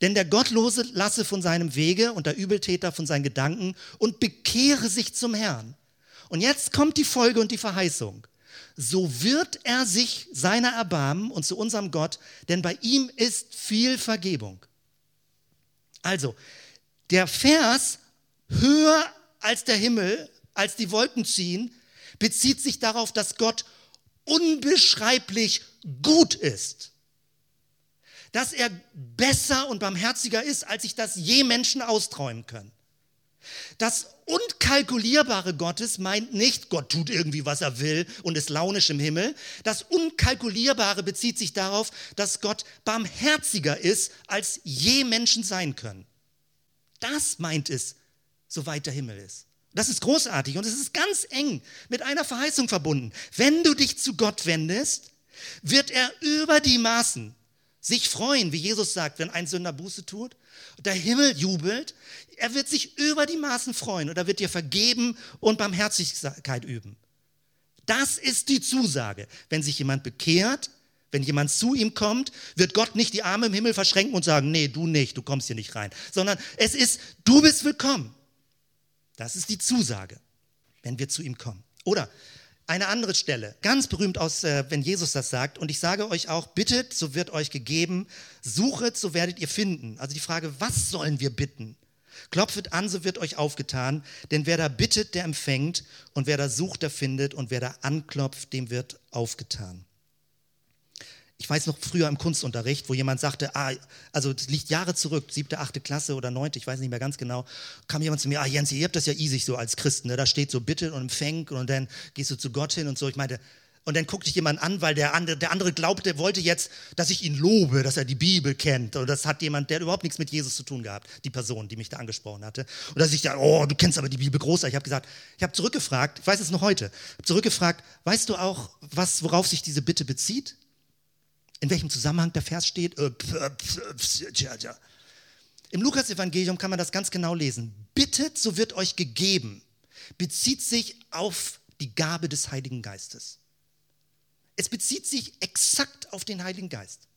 Denn der Gottlose lasse von seinem Wege und der Übeltäter von seinen Gedanken und bekehre sich zum Herrn. Und jetzt kommt die Folge und die Verheißung so wird er sich seiner erbarmen und zu unserem Gott, denn bei ihm ist viel Vergebung. Also, der Vers höher als der Himmel, als die Wolken ziehen, bezieht sich darauf, dass Gott unbeschreiblich gut ist. Dass er besser und barmherziger ist, als sich das je Menschen austräumen können. Das Unkalkulierbare Gottes meint nicht, Gott tut irgendwie, was er will und ist launisch im Himmel. Das Unkalkulierbare bezieht sich darauf, dass Gott barmherziger ist, als je Menschen sein können. Das meint es, soweit der Himmel ist. Das ist großartig und es ist ganz eng mit einer Verheißung verbunden. Wenn du dich zu Gott wendest, wird er über die Maßen sich freuen, wie Jesus sagt, wenn ein Sünder Buße tut. Der Himmel jubelt. Er wird sich über die Maßen freuen und er wird dir vergeben und Barmherzigkeit üben. Das ist die Zusage. Wenn sich jemand bekehrt, wenn jemand zu ihm kommt, wird Gott nicht die Arme im Himmel verschränken und sagen, nee, du nicht, du kommst hier nicht rein, sondern es ist, du bist willkommen. Das ist die Zusage, wenn wir zu ihm kommen. Oder eine andere Stelle, ganz berühmt aus, äh, wenn Jesus das sagt, und ich sage euch auch, bittet, so wird euch gegeben, suchet, so werdet ihr finden. Also die Frage, was sollen wir bitten? Klopfet an, so wird euch aufgetan, denn wer da bittet, der empfängt, und wer da sucht, der findet, und wer da anklopft, dem wird aufgetan. Ich weiß noch früher im Kunstunterricht, wo jemand sagte, ah, also das liegt Jahre zurück, siebte, achte Klasse oder neunte, ich weiß nicht mehr ganz genau, kam jemand zu mir, ah Jens, ihr habt das ja easy so als Christen, ne? da steht so bitte und empfängt und dann gehst du zu Gott hin und so. Ich meinte, Und dann guckte ich jemand an, weil der andere, der andere glaubte, wollte jetzt, dass ich ihn lobe, dass er die Bibel kennt. Und das hat jemand, der überhaupt nichts mit Jesus zu tun gehabt, die Person, die mich da angesprochen hatte. Und dass ich da, oh, du kennst aber die Bibel großartig. Ich habe gesagt, ich habe zurückgefragt, ich weiß es noch heute, zurückgefragt, weißt du auch, was, worauf sich diese Bitte bezieht? In welchem Zusammenhang der Vers steht? Äh, Im Lukas-Evangelium kann man das ganz genau lesen. Bittet, so wird euch gegeben. Bezieht sich auf die Gabe des Heiligen Geistes. Es bezieht sich exakt auf den Heiligen Geist.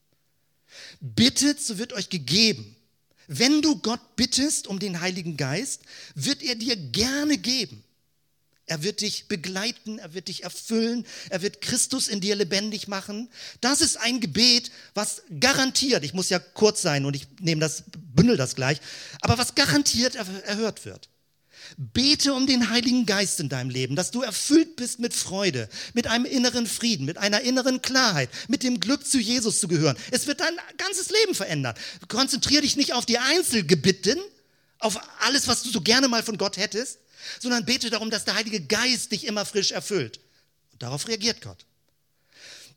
Bittet, so wird euch gegeben. Wenn du Gott bittest um den Heiligen Geist, wird er dir gerne geben. Er wird dich begleiten, er wird dich erfüllen, er wird Christus in dir lebendig machen. Das ist ein Gebet, was garantiert, ich muss ja kurz sein und ich nehme das, bündel das gleich, aber was garantiert erhört wird. Bete um den Heiligen Geist in deinem Leben, dass du erfüllt bist mit Freude, mit einem inneren Frieden, mit einer inneren Klarheit, mit dem Glück zu Jesus zu gehören. Es wird dein ganzes Leben verändern. Konzentriere dich nicht auf die Einzelgebitten, auf alles, was du so gerne mal von Gott hättest, sondern bete darum, dass der Heilige Geist dich immer frisch erfüllt. Und darauf reagiert Gott.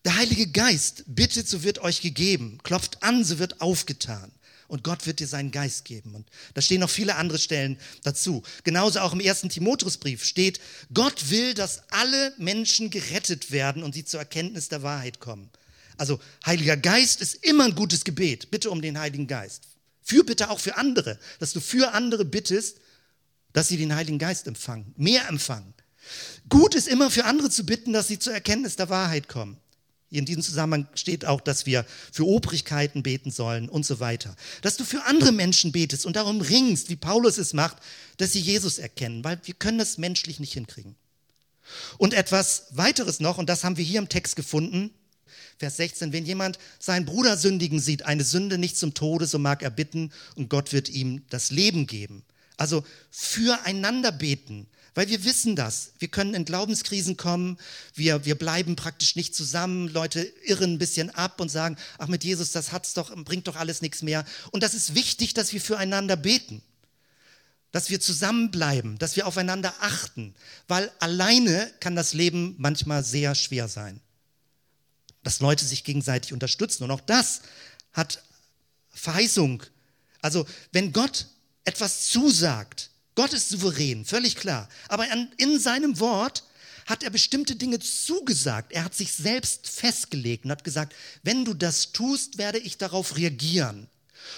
Der Heilige Geist bittet, so wird euch gegeben, klopft an, so wird aufgetan und Gott wird dir seinen Geist geben. Und da stehen noch viele andere Stellen dazu. Genauso auch im ersten Timotheusbrief steht, Gott will, dass alle Menschen gerettet werden und sie zur Erkenntnis der Wahrheit kommen. Also Heiliger Geist ist immer ein gutes Gebet. Bitte um den Heiligen Geist. Für bitte auch für andere, dass du für andere bittest, dass sie den Heiligen Geist empfangen, mehr empfangen. Gut ist immer für andere zu bitten, dass sie zur Erkenntnis der Wahrheit kommen. In diesem Zusammenhang steht auch, dass wir für Obrigkeiten beten sollen und so weiter. Dass du für andere Menschen betest und darum ringst, wie Paulus es macht, dass sie Jesus erkennen, weil wir können das menschlich nicht hinkriegen. Und etwas weiteres noch, und das haben wir hier im Text gefunden, Vers 16, wenn jemand seinen Bruder sündigen sieht, eine Sünde nicht zum Tode, so mag er bitten und Gott wird ihm das Leben geben. Also füreinander beten, weil wir wissen das. Wir können in Glaubenskrisen kommen, wir, wir bleiben praktisch nicht zusammen, Leute irren ein bisschen ab und sagen, ach mit Jesus, das hat's doch, bringt doch alles nichts mehr. Und das ist wichtig, dass wir füreinander beten, dass wir zusammenbleiben, dass wir aufeinander achten, weil alleine kann das Leben manchmal sehr schwer sein. Dass Leute sich gegenseitig unterstützen. Und auch das hat Verheißung. Also wenn Gott etwas zusagt, Gott ist souverän, völlig klar. Aber in seinem Wort hat er bestimmte Dinge zugesagt. Er hat sich selbst festgelegt und hat gesagt, wenn du das tust, werde ich darauf reagieren.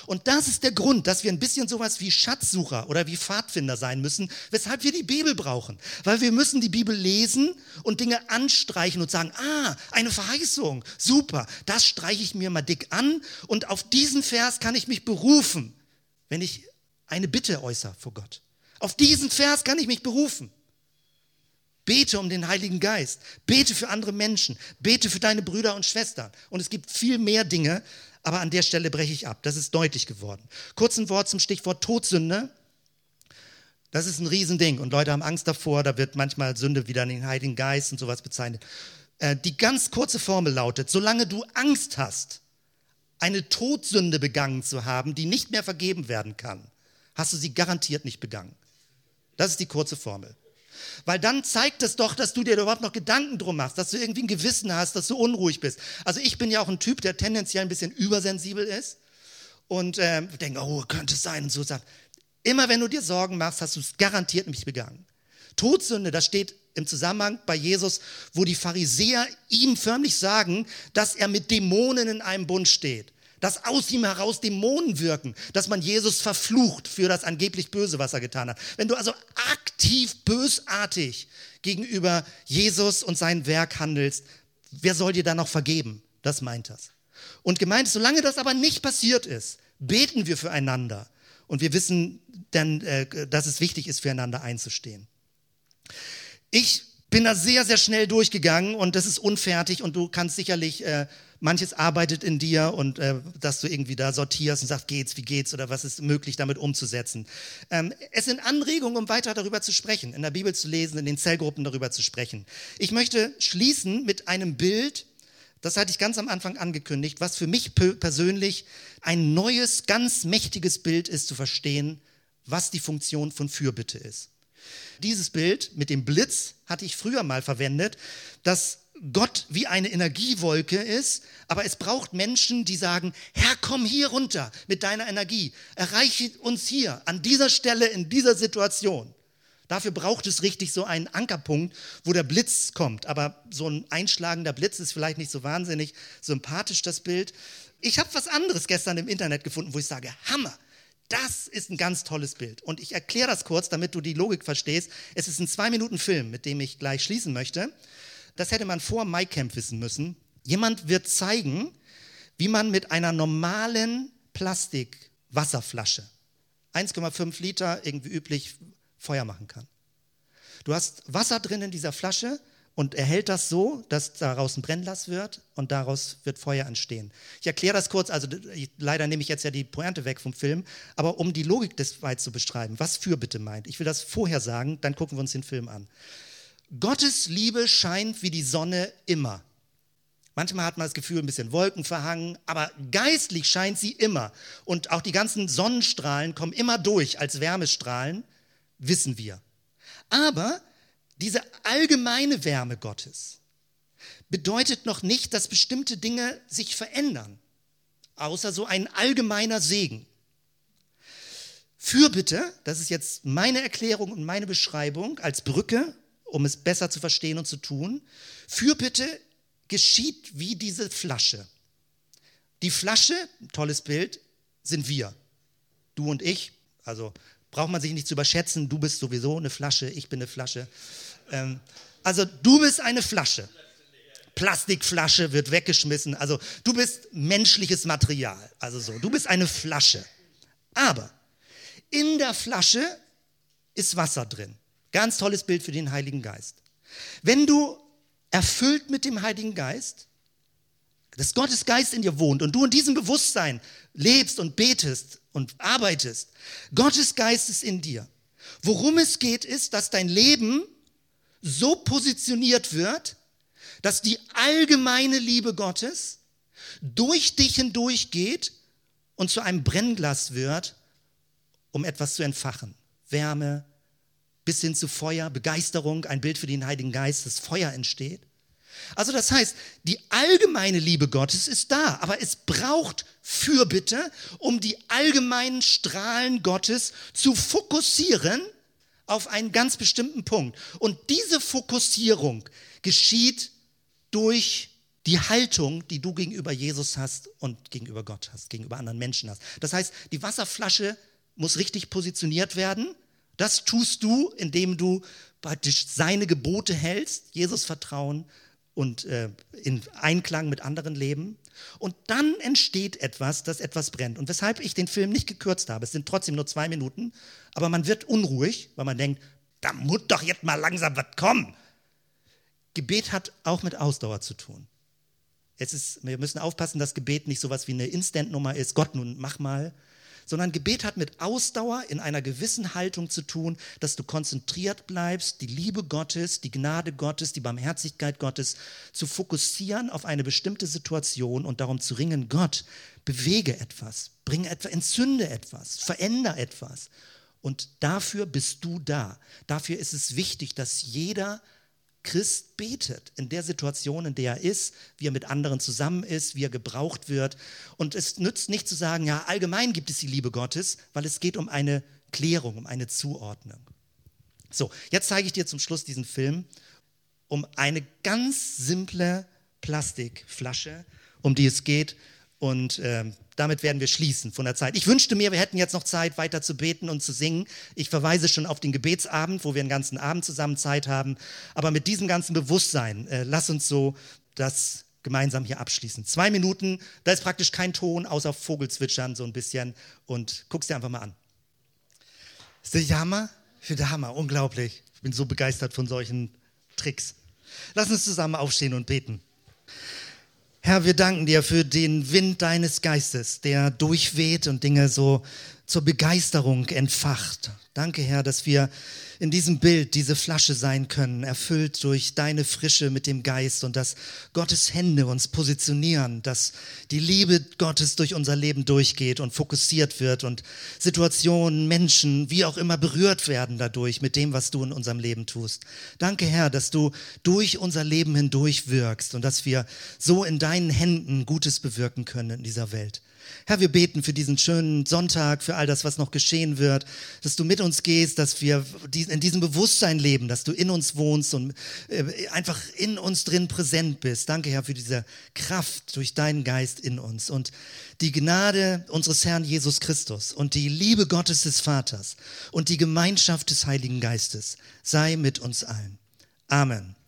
Und das ist der Grund, dass wir ein bisschen sowas wie Schatzsucher oder wie Pfadfinder sein müssen, weshalb wir die Bibel brauchen. Weil wir müssen die Bibel lesen und Dinge anstreichen und sagen, ah, eine Verheißung, super, das streiche ich mir mal dick an und auf diesen Vers kann ich mich berufen, wenn ich eine Bitte äußere vor Gott. Auf diesen Vers kann ich mich berufen. Bete um den Heiligen Geist. Bete für andere Menschen. Bete für deine Brüder und Schwestern. Und es gibt viel mehr Dinge, aber an der Stelle breche ich ab. Das ist deutlich geworden. Kurz ein Wort zum Stichwort Todsünde. Das ist ein Riesending und Leute haben Angst davor. Da wird manchmal Sünde wieder in den Heiligen Geist und sowas bezeichnet. Äh, die ganz kurze Formel lautet, solange du Angst hast, eine Todsünde begangen zu haben, die nicht mehr vergeben werden kann, hast du sie garantiert nicht begangen. Das ist die kurze Formel. Weil dann zeigt es doch, dass du dir überhaupt noch Gedanken drum machst, dass du irgendwie ein Gewissen hast, dass du unruhig bist. Also ich bin ja auch ein Typ, der tendenziell ein bisschen übersensibel ist und äh, denke, oh, könnte es sein und so sagt. Immer wenn du dir Sorgen machst, hast du es garantiert nicht begangen. Todsünde, das steht im Zusammenhang bei Jesus, wo die Pharisäer ihm förmlich sagen, dass er mit Dämonen in einem Bund steht dass aus ihm heraus Dämonen wirken, dass man Jesus verflucht für das angeblich Böse, was er getan hat. Wenn du also aktiv bösartig gegenüber Jesus und sein Werk handelst, wer soll dir da noch vergeben? Das meint das. Und gemeint, solange das aber nicht passiert ist, beten wir füreinander. Und wir wissen dann, äh, dass es wichtig ist, füreinander einzustehen. Ich bin da sehr, sehr schnell durchgegangen und das ist unfertig und du kannst sicherlich äh, manches arbeitet in dir und äh, dass du irgendwie da sortierst und sagst, geht's, wie geht's oder was ist möglich damit umzusetzen. Ähm, es sind Anregungen, um weiter darüber zu sprechen, in der Bibel zu lesen, in den Zellgruppen darüber zu sprechen. Ich möchte schließen mit einem Bild, das hatte ich ganz am Anfang angekündigt, was für mich persönlich ein neues, ganz mächtiges Bild ist, zu verstehen, was die Funktion von Fürbitte ist. Dieses Bild mit dem Blitz hatte ich früher mal verwendet. Das Gott wie eine Energiewolke ist, aber es braucht Menschen, die sagen, Herr, komm hier runter mit deiner Energie, erreiche uns hier, an dieser Stelle, in dieser Situation. Dafür braucht es richtig so einen Ankerpunkt, wo der Blitz kommt. Aber so ein einschlagender Blitz ist vielleicht nicht so wahnsinnig sympathisch, das Bild. Ich habe was anderes gestern im Internet gefunden, wo ich sage, Hammer, das ist ein ganz tolles Bild. Und ich erkläre das kurz, damit du die Logik verstehst. Es ist ein zwei Minuten Film, mit dem ich gleich schließen möchte. Das hätte man vor MyCamp wissen müssen. Jemand wird zeigen, wie man mit einer normalen Plastikwasserflasche, 1,5 Liter, irgendwie üblich, Feuer machen kann. Du hast Wasser drin in dieser Flasche und er hält das so, dass daraus ein Brennlass wird und daraus wird Feuer entstehen. Ich erkläre das kurz, also leider nehme ich jetzt ja die Pointe weg vom Film, aber um die Logik des weit zu beschreiben, was für bitte meint. Ich will das vorher sagen, dann gucken wir uns den Film an. Gottes Liebe scheint wie die Sonne immer. Manchmal hat man das Gefühl, ein bisschen Wolken verhangen, aber geistlich scheint sie immer. Und auch die ganzen Sonnenstrahlen kommen immer durch als Wärmestrahlen, wissen wir. Aber diese allgemeine Wärme Gottes bedeutet noch nicht, dass bestimmte Dinge sich verändern, außer so ein allgemeiner Segen. Fürbitte, das ist jetzt meine Erklärung und meine Beschreibung als Brücke, um es besser zu verstehen und zu tun. Fürbitte geschieht wie diese Flasche. Die Flasche, tolles Bild, sind wir. Du und ich. Also braucht man sich nicht zu überschätzen. Du bist sowieso eine Flasche, ich bin eine Flasche. Ähm, also du bist eine Flasche. Plastikflasche wird weggeschmissen. Also du bist menschliches Material. Also so, du bist eine Flasche. Aber in der Flasche ist Wasser drin. Ganz tolles Bild für den Heiligen Geist. Wenn du erfüllt mit dem Heiligen Geist, dass Gottes Geist in dir wohnt und du in diesem Bewusstsein lebst und betest und arbeitest, Gottes Geist ist in dir. Worum es geht, ist, dass dein Leben so positioniert wird, dass die allgemeine Liebe Gottes durch dich hindurch geht und zu einem Brennglas wird, um etwas zu entfachen. Wärme, bis hin zu Feuer, Begeisterung, ein Bild für den Heiligen Geist, das Feuer entsteht. Also das heißt, die allgemeine Liebe Gottes ist da, aber es braucht Fürbitte, um die allgemeinen Strahlen Gottes zu fokussieren auf einen ganz bestimmten Punkt. Und diese Fokussierung geschieht durch die Haltung, die du gegenüber Jesus hast und gegenüber Gott hast, gegenüber anderen Menschen hast. Das heißt, die Wasserflasche muss richtig positioniert werden. Das tust du, indem du praktisch seine Gebote hältst, Jesus vertrauen und äh, in Einklang mit anderen leben. Und dann entsteht etwas, das etwas brennt. Und weshalb ich den Film nicht gekürzt habe, es sind trotzdem nur zwei Minuten, aber man wird unruhig, weil man denkt, da muss doch jetzt mal langsam was kommen. Gebet hat auch mit Ausdauer zu tun. Es ist, wir müssen aufpassen, dass Gebet nicht so was wie eine Instant-Nummer ist, Gott nun mach mal, sondern Gebet hat mit Ausdauer in einer gewissen Haltung zu tun, dass du konzentriert bleibst, die Liebe Gottes, die Gnade Gottes, die Barmherzigkeit Gottes zu fokussieren auf eine bestimmte Situation und darum zu ringen, Gott, bewege etwas, bringe etwas, entzünde etwas, verändere etwas. Und dafür bist du da. Dafür ist es wichtig, dass jeder Christ betet in der Situation, in der er ist, wie er mit anderen zusammen ist, wie er gebraucht wird. Und es nützt nicht zu sagen, ja, allgemein gibt es die Liebe Gottes, weil es geht um eine Klärung, um eine Zuordnung. So, jetzt zeige ich dir zum Schluss diesen Film um eine ganz simple Plastikflasche, um die es geht. Und äh, damit werden wir schließen von der Zeit. Ich wünschte mir, wir hätten jetzt noch Zeit, weiter zu beten und zu singen. Ich verweise schon auf den Gebetsabend, wo wir einen ganzen Abend zusammen Zeit haben. Aber mit diesem ganzen Bewusstsein, äh, lass uns so das gemeinsam hier abschließen. Zwei Minuten, da ist praktisch kein Ton, außer Vogelzwitschern so ein bisschen. Und guck's dir einfach mal an. Ist das Hammer? Ich finde Hammer, unglaublich. Ich bin so begeistert von solchen Tricks. Lass uns zusammen aufstehen und beten. Herr, wir danken dir für den Wind deines Geistes, der durchweht und Dinge so zur Begeisterung entfacht. Danke, Herr, dass wir in diesem Bild diese Flasche sein können, erfüllt durch deine Frische mit dem Geist und dass Gottes Hände uns positionieren, dass die Liebe Gottes durch unser Leben durchgeht und fokussiert wird und Situationen, Menschen, wie auch immer berührt werden dadurch mit dem, was du in unserem Leben tust. Danke, Herr, dass du durch unser Leben hindurch wirkst und dass wir so in deinen Händen Gutes bewirken können in dieser Welt. Herr, wir beten für diesen schönen Sonntag, für all das, was noch geschehen wird, dass du mit uns gehst, dass wir in diesem Bewusstsein leben, dass du in uns wohnst und äh, einfach in uns drin präsent bist. Danke, Herr, für diese Kraft durch deinen Geist in uns und die Gnade unseres Herrn Jesus Christus und die Liebe Gottes des Vaters und die Gemeinschaft des Heiligen Geistes sei mit uns allen. Amen.